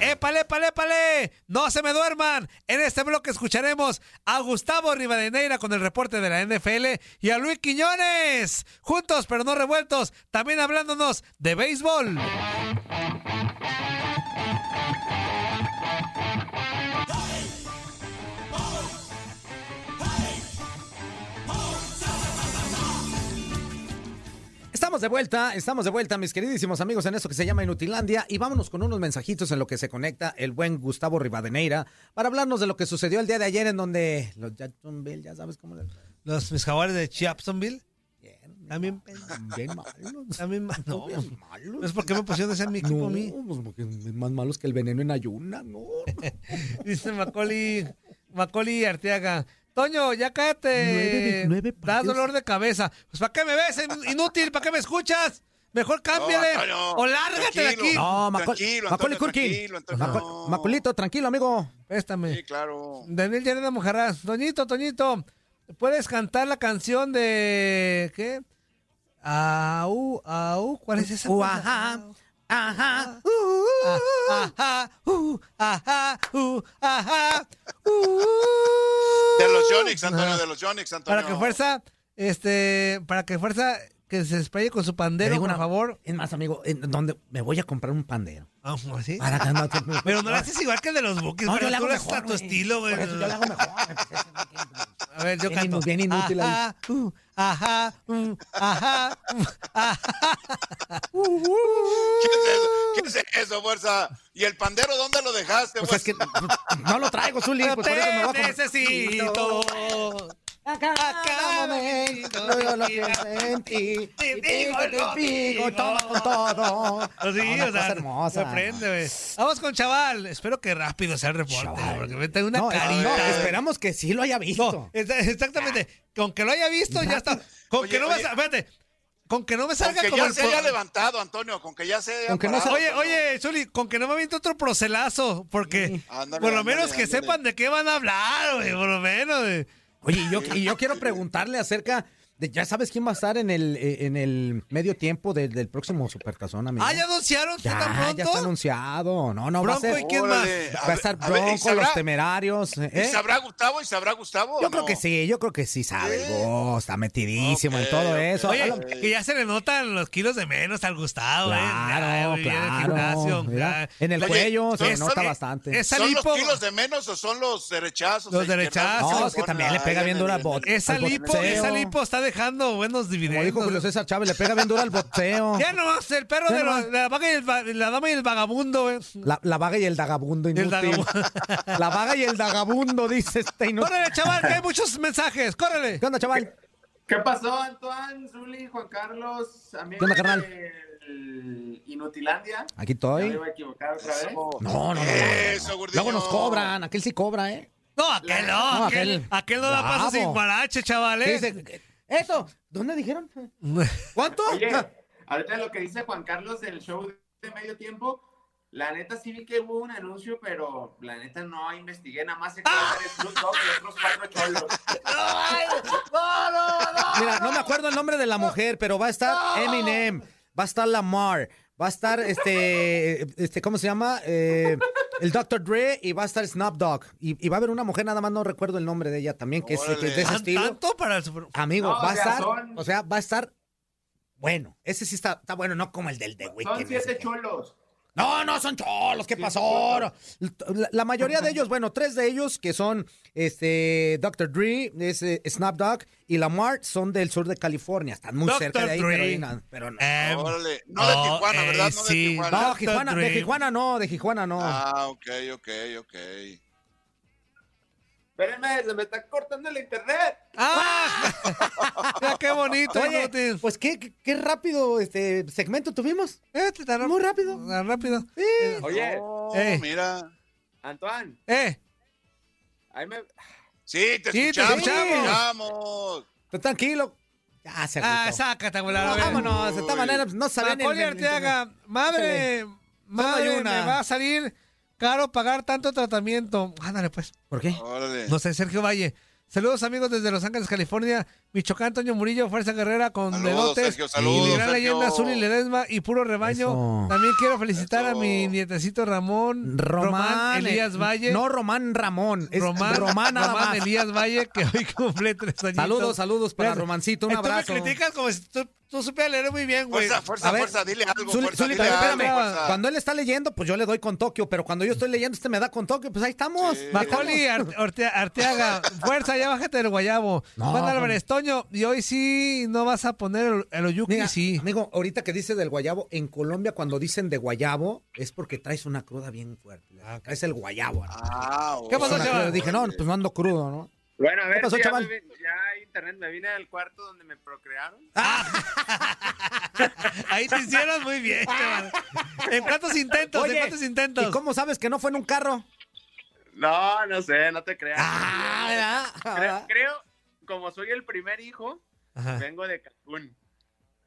¡Épale, épale, épale! ¡No se me duerman! En este bloque escucharemos a Gustavo Rivadeneira con el reporte de la NFL y a Luis Quiñones. Juntos pero no revueltos, también hablándonos de béisbol. Estamos de vuelta, estamos de vuelta, mis queridísimos amigos, en esto que se llama Inutilandia. Y vámonos con unos mensajitos en lo que se conecta el buen Gustavo Rivadeneira para hablarnos de lo que sucedió el día de ayer en donde los Jacksonville, ya sabes cómo le... Los mis jaguares de Chapsonville. También, Bien malos. también ma- no, Bien malos. es porque me pusieron ese mi equipo No, a mí. pues, porque más malos que el veneno en ayuna, no. (laughs) Dice Macaulay, Macaulay Arteaga. Toño, ya cállate. Nueve- nueve da dolor de cabeza. Pues ¿para qué me ves? Inútil, ¿para qué me escuchas? Mejor cámbiale. No, Antonio, o lárgate de aquí. No, Macol Tranquilo, Antonio, tranquilo, Antonio, no. Tranquilo, amigo. Préstame. Sí, claro. Daniel Llaneda Mojarras. Toñito, Toñito, ¿puedes cantar la canción de. ¿Qué? Au, au, ¿cuál es esa? Cosa? Ajá, ajá, uh, Ah, Ajá, uh, ajá, uh, ajá, uh. De los Yonix, Antonio, de los Yonix, Antonio. Para que fuerza, este, para que fuerza que se desplaye con su pandero, por favor. Es más, amigo, ¿en dónde me voy a comprar un pandero? Ah, ¿así? Para que no te- (laughs) Pero no lo haces igual que el de los buques, No, pero yo tú hago lo haces mejor, a tu estilo, güey. Por eso yo le hago mejor. A ver, yo Bien canto. bien inútil ahí. Ajá, uh, ajá, uh, ajá, uh, ajá. ¿Qué es eso? ¿Qué es eso, fuerza? ¿Y el pandero dónde lo dejaste, Pues es que no lo traigo, Zuli. Pues por eso me a necesito. A cada momento yo lo pienso en ti. Te digo, pico, te digo. toma con todo. Una o sea, hermosa. me prende, güey. Vamos con chaval. Espero que rápido sea el reporte, Chaval. porque me tengo una No, carita. no, esperamos que sí lo haya visto. No, exa- exactamente. Con que lo haya visto, ya está. Con Oye, que no me oye. sa- espérate. Con que no me Con salga que como ya el se haya levantado, Antonio, con que ya se haya Con que no parado, Oye, Antonio. oye, Zuli, con que no me aviente otro procelazo, porque Ándale, por lo ándale, menos que ándale. sepan de qué van a hablar, güey, por lo menos, güey. Oye, y yo, y yo quiero preguntarle acerca de, ¿ya sabes quién va a estar en el, eh, en el medio tiempo del, del próximo Supertazón, amigo? Ah, ¿ya anunciaron? ¿Fue tan Ya, pronto? ya está anunciado. No, no, va a Bronco, ser... ¿y quién más? Va a estar A ver, ¿y Bronco, sabrá- los temerarios. ¿Y ¿eh? sabrá Gustavo? ¿Y sabrá Gustavo? Yo creo no? que sí, yo creo que sí sabe el está metidísimo en todo eso. Oye, que ya se le notan los kilos de menos al Gustavo, ¿eh? Claro, Ya, el claro. mira, ya. en el Oye, cuello se nota son- bastante. Esa ¿Son lipo, los kilos de menos o son los derechazos? Los derechazos. No, es que también le pega en bien dura bote. esa lipo, esa lipo está dejando buenos Como dijo dividendos. Julio César Chávez, le pega bien duro al boxeo. (laughs) Ya nomás, el perro Ya de, los- la, vaga y el, va- la dama y el vagabundo. La, la vaga y el dagabundo inútil. dagabundo. (laughs) La vaga y el dagabundo, dice este inútil. Córrele, chaval, que hay muchos mensajes, córrele. ¿Qué onda, chaval? ¿Qué pasó, Antoine, Zuli, Juan Carlos, amigos ¿Qué onda, carnal? del Inutilandia? Aquí ¿Ya me estoy. iba a equivocar otra vez? No, no, no. Eso. Luego nos cobran. Aquel sí cobra, ¿eh? No, aquel no, No, aquel, aquel- no da paso sin guarache, ¿Qué chavales. Eso. ¿Dónde dijeron? (laughs) ¿Cuánto? Oye, ahorita lo que dice Juan Carlos del show de medio tiempo, la neta sí vi que hubo un anuncio, pero la neta no investigué, nada más sé que va a ser Snoop Dogg y otros cuatro cholos. Mira, no me acuerdo el nombre de la mujer, pero va a estar Eminem, va a estar Lamar, va a estar este, este ¿cómo se llama? Eh, el Dr. Dre y va a estar Snoop Dogg. Y, y va a haber una mujer, nada más no recuerdo el nombre de ella también, que es, que es de ese ¿Tan- estilo. ¿Tanto para el Super... Amigo, No, va a o sea, estar, son- o sea, va a estar bueno. Ese sí está, está bueno, no como el del The Son Weeknd. siete ese que- cholos. No, no, son cholos, ¿qué pasó? La, la mayoría de ellos, bueno, tres de ellos que son este Dr. Dre, es eh, Snoop Dogg y Lamar son del sur de California, están muy Dr. cerca de ahí, pero, ahí no- pero no. Eh, Órale. No de Oh, Tijuana, ¿verdad? eh, No de sí. Tijuana. No. Tijuana, de. Tijuana no, de Tijuana no. Ah, ok, ok, ok. Espérenme, se me está cortando el internet. ¡Ah! Mira (laughs) qué bonito, Oye, pues qué, qué, qué rápido este segmento tuvimos. Este está Muy rápido. Tan rápido. Oye, Oh, Eh. mira. Antoine, Eh, ahí me... Sí, te Sí, te escuchamos. escuchamos. escuchamos. Pero tranquilo. Ya se ah, sácate, abuela. No, vámonos, de esta manera no sabía ni el- Arteaga, madre, madre, hay me va a salir caro pagar tanto tratamiento. Ándale, pues. ¿Por qué? Órale. No sé, Sergio Valle. Saludos amigos desde Los Ángeles, California. Michoacán, Toño Murillo, Fuerza Guerrera con Saludos. Sergio, y saludos, mi gran leyenda Azul y Ledesma y puro rebaño. Eso. También quiero felicitar a Eso. mi nietecito Ramón. Román, Elías eh, Valle. No Román Ramón, es Román, Román, nada Román más. Elías Valle, que hoy cumple tres años. Saludos, saludos para Romancito, un Tú abrazo. me criticas como si tú, tú supieras leer muy bien, güey. Fuerza, fuerza, A ver, fuerza. Dile algo, Zuli, fuerza. Zuli, dile pero algo, espérame, fuerza. cuando él está leyendo, pues yo le doy con Tokio, pero cuando yo estoy leyendo, este me da con Tokio, pues ahí estamos. Sí. Orte- Arteaga, fuerza, ya bájate del guayabo. No, Juan Álvarez, Toño, y hoy sí no vas a poner el, el oyuki, Mira, sí. amigo, ahorita que dice del guayabo, en Colombia cuando dicen de guayabo es porque traes una cruda bien fuerte. Traes el guayabo. ¿no? Ah, ¿Qué pasó, chaval? Dije, no, pues no ando crudo, ¿no? Bueno, a ver, pasó, ya, me ya internet, me vine al cuarto donde me procrearon. (laughs) Ahí te hicieron muy bien, chaval. ¿En cuántos intentos? ¿En Oye, cuántos intentos? ¿Y cómo sabes que no fue en un carro? No, no sé, no te creas. Ah, creo, creo, como soy el primer hijo, Ajá. vengo de Cancún.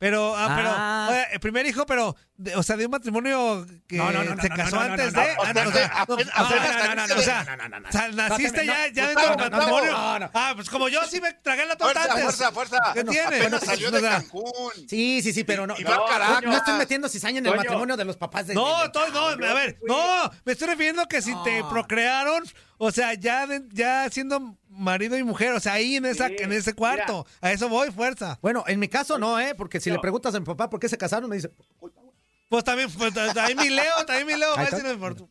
Pero, ah, pero, Ah. oye, el primer hijo, pero, de- o sea, de un matrimonio que No, no, no, no, se casó antes de. no, ah, no, o sea, no, ah, o naciste ya, ya dentro del matrimonio. Ah, pues como yo sí me tragué la torta Fuerza, antes. fuerza, fuerza. ¿Qué tiene? Apenas salió de Cancún. Sí, sí, sí, pero no. Y va no, estoy metiendo cizaña en el matrimonio de los papás de. No, no, a ver, no, me estoy refiriendo que si te procrearon, o sea, ya siendo marido y mujer, o sea, ahí en esa, Sí, en ese cuarto, a eso voy, fuerza. Bueno, en mi caso no, ¿eh? Porque si No. le preguntas a mi papá por qué se casaron, me dice, Pues también, pues, también mi Leo, también mi Leo, va a Ahí está. decirme por tu-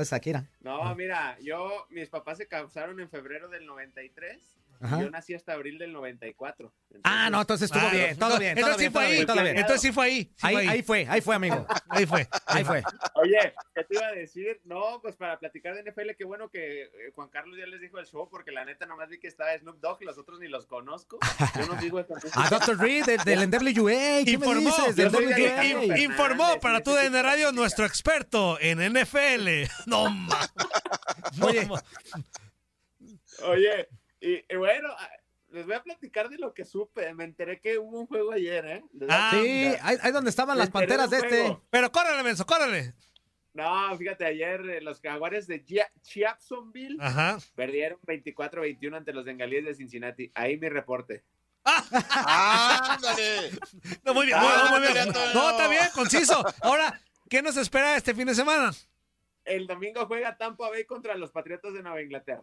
es Shakira. No, mira, yo, mis papás se casaron en febrero del 93 Ajá. yo nací hasta abril del 94. Ah, no, entonces estuvo Ah, bien, todo bien, Entonces sí fue ahí, entonces sí fue ahí, Ahí, fue ahí, fue, ahí fue, amigo. ahí fue. Ahí fue. Oye, ¿qué te iba a decir? No, pues para platicar de NFL, qué bueno que eh, Juan Carlos ya les dijo el show, porque la neta nomás vi que estaba Snoop Dogg y los otros ni los conozco. Yo no digo esta (laughs) A Dr. Dre del, del NWA. ¿Qué Informó, me dices? Del NWA. Informó para tu DN Radio nuestro experto en NFL. (laughs) No, ma. Oye. Oye, y, y bueno, ah, les voy a platicar de lo que supe. Me enteré que hubo un juego ayer, ¿eh? Ah, Sí, ahí, ahí donde estaban Me las panteras de este. juego. Pero córrele, menso, córrele. No, fíjate, ayer eh, los jaguares de Ajá. perdieron 24-21 ante los bengalíes de Cincinnati. Ahí mi reporte. Ándale. No, muy bien, Ah, muy, muy bien. Antonio. No, está bien, conciso. Ahora, ¿qué nos espera este fin de semana? El domingo juega Tampa Bay contra los Patriotas de Nueva Inglaterra.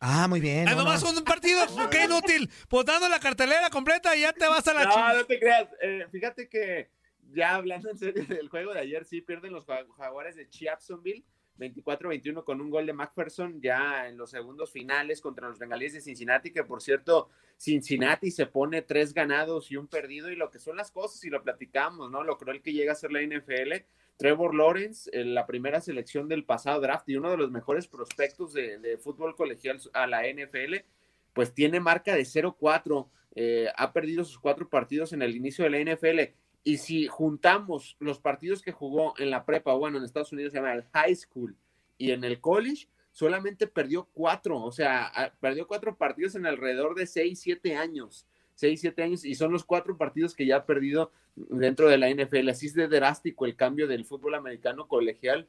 Ah, muy bien. Ah, no, nomás no. un partido, qué inútil. Pues dando la cartelera completa y ya te vas a la No, chingada. no te creas. Eh, fíjate que ya hablando en serio del juego de ayer, sí pierden los ja- jaguares de Chiapsonville 24-21 con un gol de McPherson ya en los segundos finales contra los bengalíes de Cincinnati, que por cierto, Cincinnati se pone tres ganados y un perdido y lo que son las cosas y lo platicamos, ¿no? Lo cruel que llega a ser la NFL. Trevor Lawrence, eh, la primera selección del pasado draft y uno de los mejores prospectos de, fútbol colegial a la NFL, pues tiene marca de 0-4 eh, ha perdido sus cuatro partidos en el inicio de la NFL. Y si juntamos los partidos que jugó en la prepa, bueno, en Estados Unidos se llama el high school y en el college, solamente perdió cuatro, o sea, perdió cuatro partidos en alrededor de seis, siete años. Seis, siete años, y son los cuatro partidos que ya ha perdido dentro de la NFL. Así es de drástico el cambio del fútbol americano colegial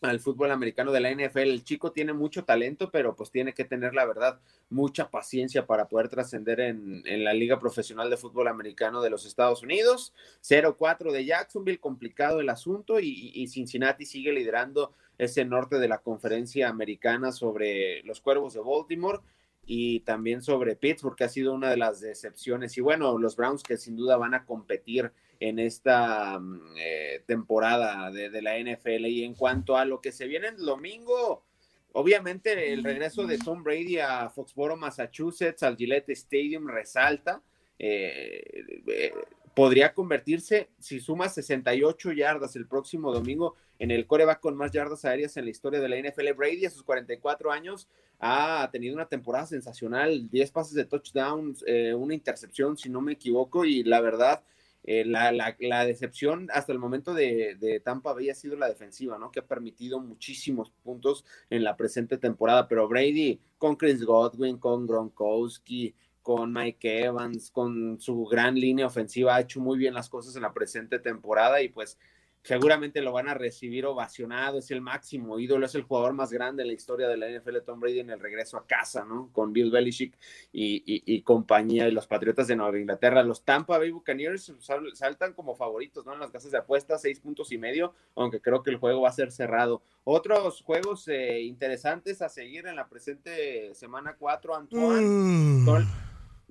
al fútbol americano de la NFL. El chico tiene mucho talento, pero pues tiene que tener, la verdad, mucha paciencia para poder trascender en, en la Liga Profesional de Fútbol Americano de los Estados Unidos. 0-4 de Jacksonville, complicado el asunto, y- y Cincinnati sigue liderando ese norte de la conferencia americana sobre los Cuervos de Baltimore y también sobre Pittsburgh, que ha sido una de las decepciones. Y bueno, los Browns que sin duda van a competir en esta mm, eh, temporada de, de la NFL. Y en cuanto a lo que se viene el domingo, obviamente el regreso de Tom Brady a Foxborough, Massachusetts, al Gillette Stadium resalta. Eh, eh, podría convertirse, si suma 68 yardas el próximo domingo, en el coreback con más yardas aéreas en la historia de la NFL. Brady, a sus 44 años, ha tenido una temporada sensacional, 10 pases de touchdown, eh, una intercepción, si no me equivoco, y la verdad, eh, la, la- la decepción hasta el momento de, Tampa Bay ha sido la defensiva, ¿no? Que ha permitido muchísimos puntos en la presente temporada, pero Brady con Chris Godwin, con Gronkowski, con Mike Evans, con su gran línea ofensiva, ha hecho muy bien las cosas en la presente temporada y pues seguramente lo van a recibir ovacionado, es el máximo ídolo, es el jugador más grande en la historia de la NFL, Tom Brady, en el regreso a casa, ¿no? Con Bill Belichick y, y- y compañía y los Patriotas de Nueva Inglaterra. Los Tampa Bay Buccaneers sal- saltan como favoritos, ¿no? En las casas de apuestas, seis puntos y medio, aunque creo que el juego va a ser cerrado. Otros juegos eh, interesantes a seguir en la presente semana 4, Antoine. Sol-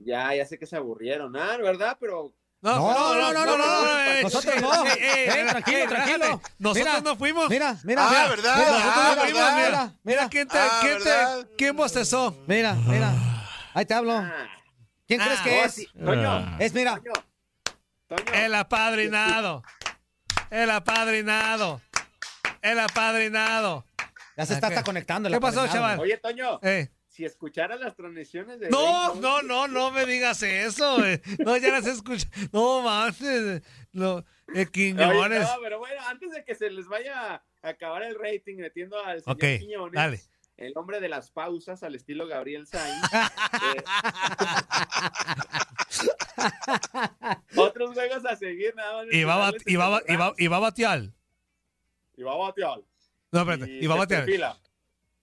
Ya, ya sé que se aburrieron, ah, ¿verdad? Pero No, no, no, no, no, no, Nosotros no. tranquilo, tranquilo. Nosotros Mira, no fuimos. Mira, mira, Ah, mira. ¿verdad? Mira, Ah, nosotros no fuimos, ¿verdad? mira, mira, ¿Quién, te, Ah, quién, te- ¿verdad? ¿Quién bostezó? mira, mira. Ahí te hablo. ah, ¿Quién Ah, crees que oh, es? Toño, Es, mira. El apadrinado. El apadrinado. El apadrinado. Ya se está, conectando. ¿Qué pasó, chaval? Oye, Toño, Eh. Si escucharas las transmisiones de No, no, no, no me digas eso. güey. No, ya las escucho. No, mames. No, eh, Oye, Quiñones. no, pero bueno, antes de que se les vaya a acabar el rating metiendo al señor Ok, Quiñones, dale. el hombre de las pausas al estilo Gabriel Sainz. (laughs) eh, (laughs) otros juegos a seguir, nada más. Y va, y, va, y, va, y va a batear. y va a batear. No, espérate. Y va a batear.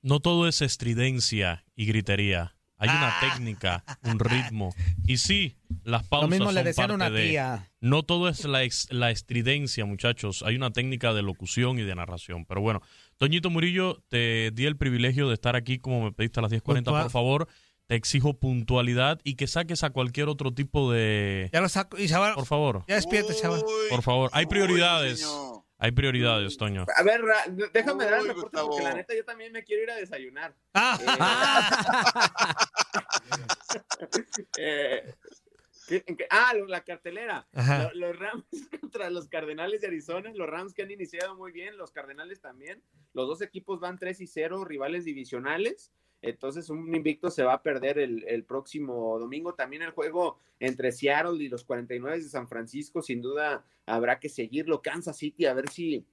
No todo es estridencia y gritería. Hay una Ah. técnica, un ritmo. Y sí, las Lo pausas mismo le decían parte una de... tía. No todo es la, ex- la estridencia, muchachos. Hay una técnica de locución y de narración. Pero bueno, Toñito Murillo, te di el privilegio de estar aquí como me pediste a las 10.40. Puntual. Por favor, te exijo puntualidad y que saques a cualquier otro tipo de... Ya lo saco. Y chaval, Por favor, ya despierta, chaval. Uy, por favor. Hay prioridades. Hay prioridades, Toño. A ver, Ra- déjame dar el Uy, reporte Gustavo. porque la neta yo también me quiero ir a desayunar. Ah, Eh, ¿qué- en qué- ah, la cartelera. Ajá. Lo- Los Rams (laughs) contra los Cardenales de Arizona. Los Rams que han iniciado muy bien, los Cardenales también. Los dos equipos van 3 y 0, rivales divisionales. Entonces, un invicto se va a perder el, el próximo domingo. También el juego entre Seattle y los 49 de San Francisco, sin duda habrá que seguirlo. Kansas City, a ver si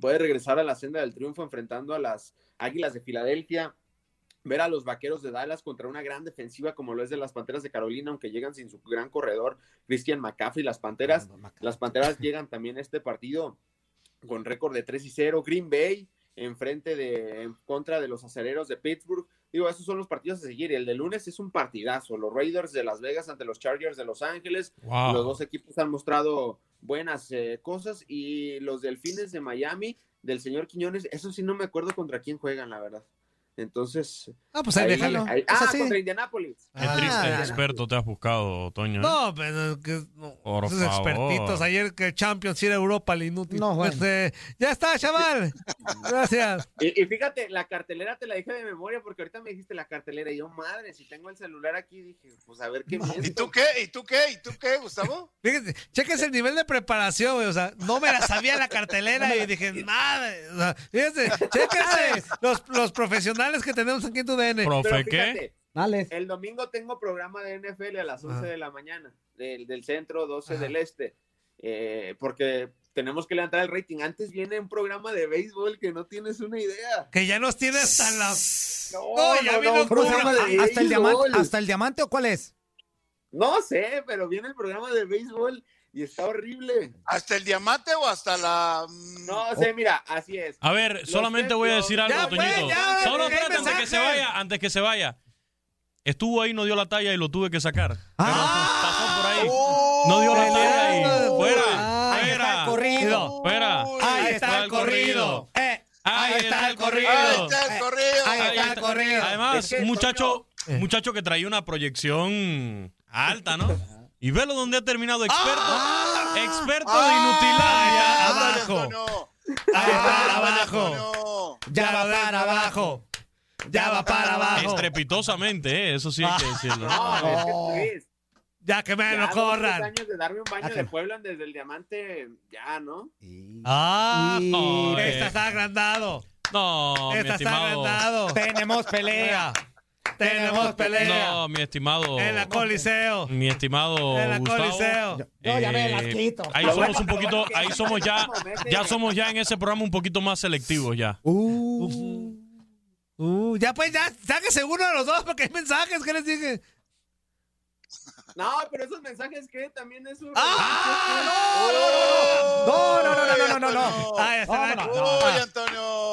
puede regresar a la senda del triunfo enfrentando a las Águilas de Filadelfia ver a los vaqueros de Dallas contra una gran defensiva como lo es de las Panteras de Carolina, aunque llegan sin su gran corredor Christian McCaffrey, las Panteras, las Panteras llegan también a este partido con récord de 3 y 0, Green Bay en frente de, en contra de los acereros de Pittsburgh. Digo, esos son los partidos a seguir. El de lunes es un partidazo. Los Raiders de Las Vegas ante los Chargers de Los Ángeles. Wow. Los dos equipos han mostrado buenas eh, cosas. Y los Delfines de Miami, del señor Quiñones, eso sí no me acuerdo contra quién juegan, la verdad. Entonces. Ah, pues ahí déjalo. ahí- ah, así. contra Indianapolis. Qué Ah, triste ya. experto te has buscado, Toño. ¿eh? No, pero que, no, Por esos favor. expertitos. Ayer que Champions era Europa, el inútil. No, bueno. Este, ya está, chaval. Gracias. Y, y fíjate, la cartelera te la dije de memoria porque ahorita me dijiste la cartelera y yo, madre, si tengo el celular aquí, dije, pues a ver qué ¿Y tú qué? ¿Y tú qué? ¿Y tú qué, Gustavo? (laughs) Fíjate, cheques el nivel de preparación, güey. O sea, no me la sabía la cartelera (laughs) y dije, madre. O sea, fíjense, chequense (laughs) los, los profesionales que tenemos aquí en tu DN. Profe, ¿qué? Dale. El domingo tengo programa de NFL a las 11 Ajá. de la mañana, del, del centro, 12 Ajá. del este, eh, porque tenemos que levantar el rating. Antes viene un programa de béisbol que no tienes una idea. Que ya nos tiene hasta la. No, ya no, vino no, un ¿Cómo se programa de ¿Hasta el, diamante, béisbol. ¿Hasta el diamante o cuál es? No sé, pero viene el programa de béisbol y está horrible. ¿Hasta el diamante o hasta la.? mm, No sé, mira, así es. A ver, Los solamente voy a decir algo, Ya, pues, Toñito. ya, Solo ¿qué espérate antes que se vaya, antes que se vaya. Estuvo ahí, no dio la talla y lo tuve que sacar. Pero Ah. pues, pasó por ahí. Oh, No dio la talla y Oh. fuera, Ahí está fuera, el corrido. fuera. Ahí está el corrido. Eh, Ahí está el corrido. Ahí está el corrido. Ahí Ahí está el está. corrido. Además, Es que, un muchacho, Eh. muchacho que traía una proyección alta, ¿no? (laughs) Y velo donde ha terminado experto. Ah. Experto Ah, de ándale, abajo. Antonio. Ahí está Ándale, abajo. Ya va para abajo. Ya va para abajo. Estrepitosamente, ¿eh? eso sí hay que decirlo. No, es que Ya que me ya lo dos, tres corran. años de darme un baño Ah, de Puebla desde el diamante, ya, ¿no? Ah, no, esta eh. está agrandado. No, mi esta está estimado. agrandado. Tenemos pelea. Tenemos pelea. No, mi estimado. En la Coliseo. Mi estimado En la Gustavo. Coliseo. Yo ya me las eh, quito. Ahí somos un poquito, que ahí somos ya, (laughs) ya somos ya en ese programa un poquito más selectivos ya. Uh. Uh, ya pues, ya, sáquese uno de los dos porque hay mensajes. ¿Qué les dije? No, pero esos mensajes que también es un. ¡Ah! No, no, no, no, no, no, no, no. Ya está. Vámonos. Uy, Antonio.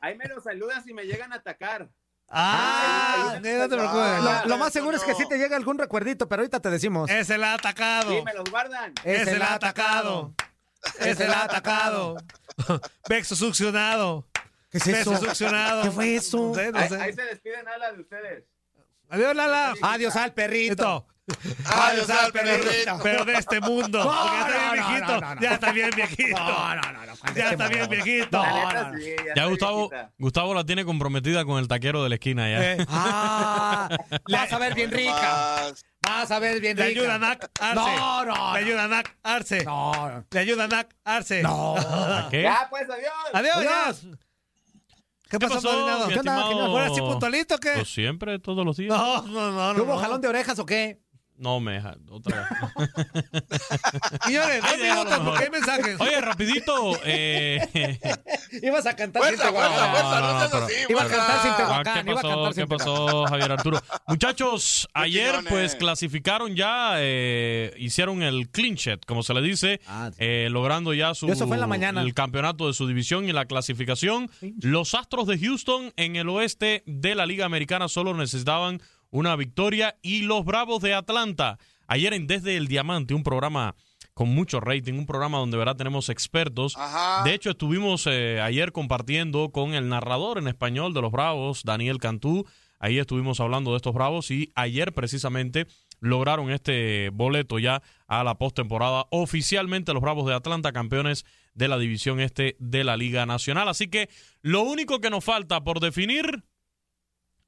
Ahí me los saludas y me llegan a atacar. ah, no te preocupes. Lo, lo más seguro es que sí te llega algún recuerdito, pero ahorita te decimos. Es el atacado. Sí, me los guardan. Es el atacado. Es el atacado. Vexo succionado. ¿Qué es Beso eso? succionado. ¿Qué fue eso? No sé, no Ahí, sé. ahí se despiden a la de ustedes. Adiós, Lala. Adiós al perrito. Esto. Adiós al perrito. Pero de este mundo. No, porque ya está bien viejito. no, no, no. Ya está bien viejito. No, no, no, no. Ya está bien viejito. Ya Gustavo. Gustavo la tiene comprometida con el taquero de la esquina ya. Eh, Ah, vas a ver bien rica. Vas a ver bien Le rica. ayuda a Nac Arce. No, no. Le ayuda a Nac Arce. No, Le ayuda a Nac Arce. no. ¿A qué? Ya, pues, adiós. Adiós. Adiós. ¿Qué pasó, pasó, ¿Qué onda? estimado? ¿Fuera así puntualito o qué? Pues siempre, todos los días. No, no, no. ¿Qué no, hubo no. jalón de orejas o qué? No, me deja. Otra vez. (laughs) Señores, dos minutos porque hay mensajes. Oye, rapidito. Eh, (laughs) Ibas a cantar Fuerza, sin fuerza, Tehuacán. fuerza, No, no no, seas pero- así, Iba a fuerza. cantar sin ah, Tehuacán. ¿Qué Iba a cantar pasó? ¿Qué pasó. Javier Arturo? Muchachos, ayer pues clasificaron ya, eh, hicieron el clinchet, como se le dice, Ah, sí. eh, logrando ya su Eso fue en la mañana. el campeonato de su división y la clasificación. Los Astros de Houston en el oeste de la Liga Americana solo necesitaban una victoria y los Bravos de Atlanta ayer en Desde el Diamante, un programa con mucho rating, un programa donde verá tenemos expertos. Ajá. De hecho, estuvimos eh, ayer compartiendo con el narrador en español de los Bravos, Daniel Cantú. Ahí estuvimos hablando de estos Bravos y ayer precisamente lograron este boleto ya a la postemporada. Oficialmente los Bravos de Atlanta, campeones de la división este de la Liga Nacional. Así que lo único que nos falta por definir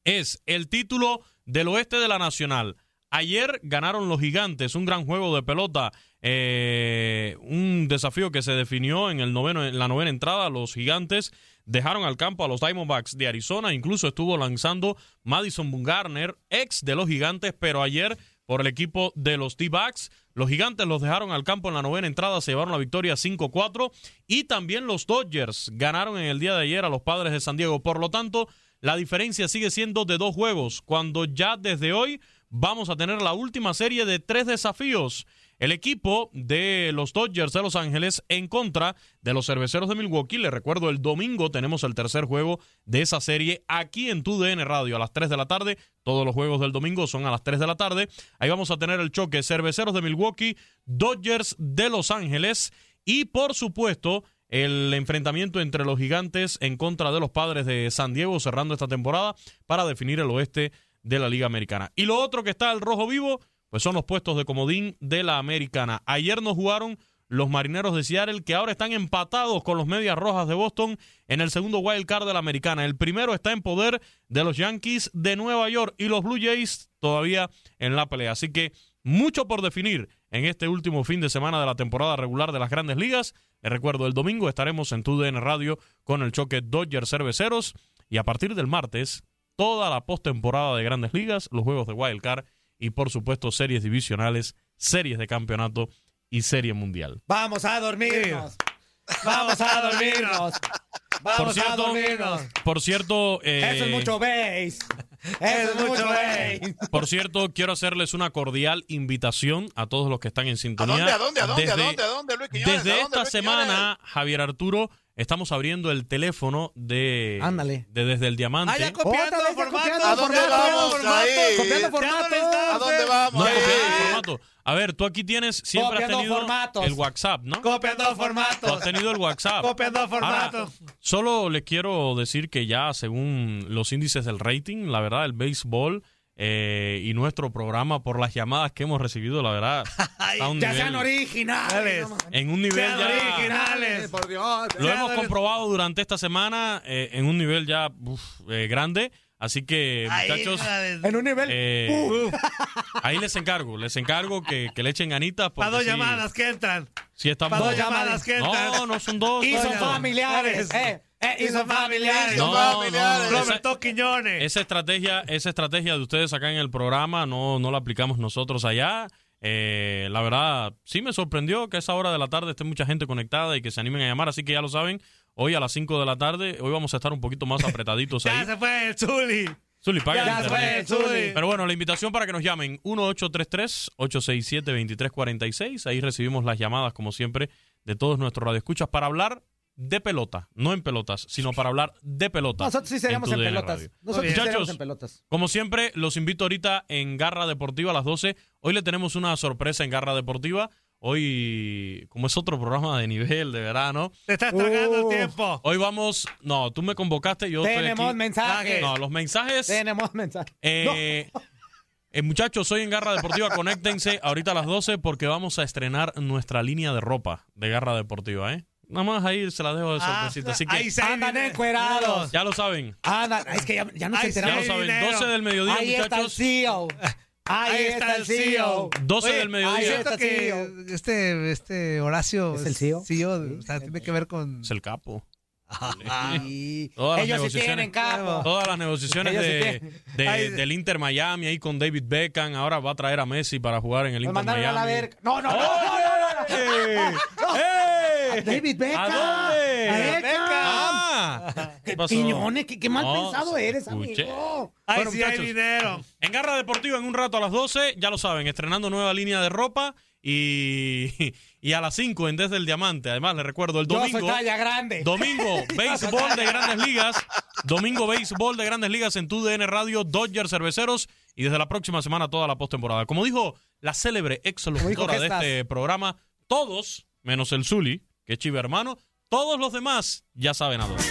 es el título del oeste de la Nacional. Ayer ganaron los gigantes, un gran juego de pelota, eh, un desafío que se definió en, el noveno, en la novena entrada. Los gigantes dejaron al campo a los Diamondbacks de Arizona, incluso estuvo lanzando Madison Bumgarner, ex de los gigantes, pero ayer por el equipo de los D-Backs. Los gigantes los dejaron al campo en la novena entrada, se llevaron la victoria 5-4 y también los Dodgers ganaron en el día de ayer a los padres de San Diego. Por lo tanto, la diferencia sigue siendo de dos juegos, cuando ya desde hoy vamos a tener la última serie de tres desafíos. El equipo de los Dodgers de Los Ángeles en contra de los cerveceros de Milwaukee. Les recuerdo, el domingo tenemos el tercer juego de esa serie aquí en TUDN Radio a las 3 de la tarde. Todos los juegos del domingo son a las 3 de la tarde. Ahí vamos a tener el choque cerveceros de Milwaukee, Dodgers de Los Ángeles y por supuesto el enfrentamiento entre los gigantes en contra de los padres de San Diego cerrando esta temporada para definir el oeste de la Liga Americana. Y lo otro que está al rojo vivo, pues son los puestos de comodín de la Americana. Ayer nos jugaron los marineros de Seattle, que ahora están empatados con los Medias Rojas de Boston en el segundo wild card de la Americana. El primero está en poder de los Yankees de Nueva York y los Blue Jays todavía en la pelea. Así que mucho por definir en este último fin de semana de la temporada regular de las grandes ligas. Les recuerdo, el domingo estaremos en TUDN Radio con el choque Dodgers Cerveceros y a partir del martes, toda la postemporada de Grandes Ligas, los juegos de Wild Card y por supuesto series divisionales, series de campeonato y serie mundial. Vamos a dormirnos. Vamos a dormirnos. Vamos Por cierto, a dormirnos. por cierto, eh, Eso es mucho base. Eso es mucho. Por cierto, quiero hacerles una cordial invitación a todos los que están en ¿A sintonía. dónde, a dónde, a dónde, a Desde- dónde, a dónde, Luis Quiñones? Desde ¿A dónde, esta Luis semana, Javier Arturo, estamos abriendo el teléfono de, Ándale. de Desde el Diamante. Ah, ya copiando formato. ¿A dónde vamos? Copiando formato. ¿A dónde vamos? No, copiando el formato. A ver, tú aquí tienes, siempre has tenido formatos. el WhatsApp, ¿no? Copiando Tú has formatos. tenido el WhatsApp. Copiando Ahora, formatos. solo les quiero decir que ya según los índices del rating, la verdad, el béisbol eh, y nuestro programa, por las llamadas que hemos recibido, la verdad, (laughs) está a un Ya nivel- sean originales. en un nivel Sean ya... originales. Por Dios. Lo hemos comprobado durante esta semana eh, en un nivel ya uf, eh, grande. Así que, Ay, muchachos, de- En un nivel. eh, ahí les encargo, les encargo que, que le echen ganitas. Para dos sí, llamadas que entran. sí estamos- Para dos Dos llamadas que entran. No, no son dos. Y son familiares. Eh, eh, y son familiares. No, familiares. no, no, Roberto Quiñones. Esa estrategia, esa estrategia de ustedes acá en el programa no, no la aplicamos nosotros allá. Eh, la verdad, sí me sorprendió que a esa hora de la tarde esté mucha gente conectada y que se animen a llamar, así que ya lo saben, hoy a las 5 de la tarde, hoy vamos a estar un poquito más apretaditos (laughs) Ya ahí. se fue el Zuli. Zuli, paga Ya el se fue el Zuli. Pero bueno, la invitación para que nos llamen 1833-867-2346. Ahí recibimos las llamadas, como siempre, de todos nuestros radioescuchas para hablar de pelota. No en pelotas, sino para hablar de pelota. Nosotros sí seríamos en, pelotas. Radio. Nosotros Muchachos, seríamos en pelotas. como siempre, los invito ahorita en Garra Deportiva a las 12. Hoy le tenemos una sorpresa en Garra Deportiva. Hoy, como es otro programa de nivel, de verano, Te estás tragando el Uh. tiempo. hoy vamos... No, tú me convocaste, yo estoy Tenemos aquí. mensajes. No, los mensajes... Tenemos mensajes. Eh, eh, muchachos, hoy en Garra Deportiva, conéctense ahorita a las 12 porque vamos a estrenar nuestra línea de ropa de Garra Deportiva, ¿eh? Nada más ahí se la dejo de Ah, sorpresita. Así que ahí se Andan encuerados. ya lo saben. Andan. Es que ya, ya nos Ay, sí, Ya lo saben. dinero. 12 del mediodía, Ahí está el muchachos. CEO. Ahí, está, el CEO. 12 Oye, del mediodía. ahí está que CEO. este, este Horacio ¿Es el CEO? o sea, tiene que ver con... Es el capo. (laughs) Todas las ellos sí negociaciones. tienen capo. Todas las negociaciones sí de, de- del Inter Miami ahí con David Beckham. Ahora va a traer a Messi para jugar en el Nos Inter mandaron a Miami. la verga. No, no, no, no, no, no, no. ¡Eh! (laughs) David Beckham. ¿A dónde? A Beckham. (laughs) ¿Qué pasó? Quiñones, qué, qué mal No, pensado eres, escuché. amigo. Ay, Bueno, sí hay muchachos. dinero. En Garra Deportiva en un rato a las 12, ya lo saben, estrenando nueva línea de ropa y, (laughs) y a las 5 en Desde el Diamante. Además, les recuerdo, el Yo domingo... soy talla grande. Domingo, (laughs) béisbol de grandes ligas. Domingo, béisbol de grandes ligas en tu DN Radio, Dodgers Cerveceros. Y desde la próxima semana toda la postemporada. Como dijo la célebre ex Como dijo locutora de estás. este programa, todos, menos el Zuli, que es chiva hermano, todos los demás ya saben a dónde.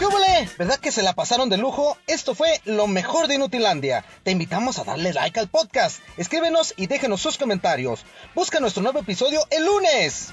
¿Qué huele? ¿Verdad que se la pasaron de lujo? Esto fue lo mejor de Inutilandia. Te invitamos a darle like al podcast. Escríbenos y déjenos sus comentarios. Busca nuestro nuevo episodio el lunes.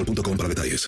boostmobile.com para detalles.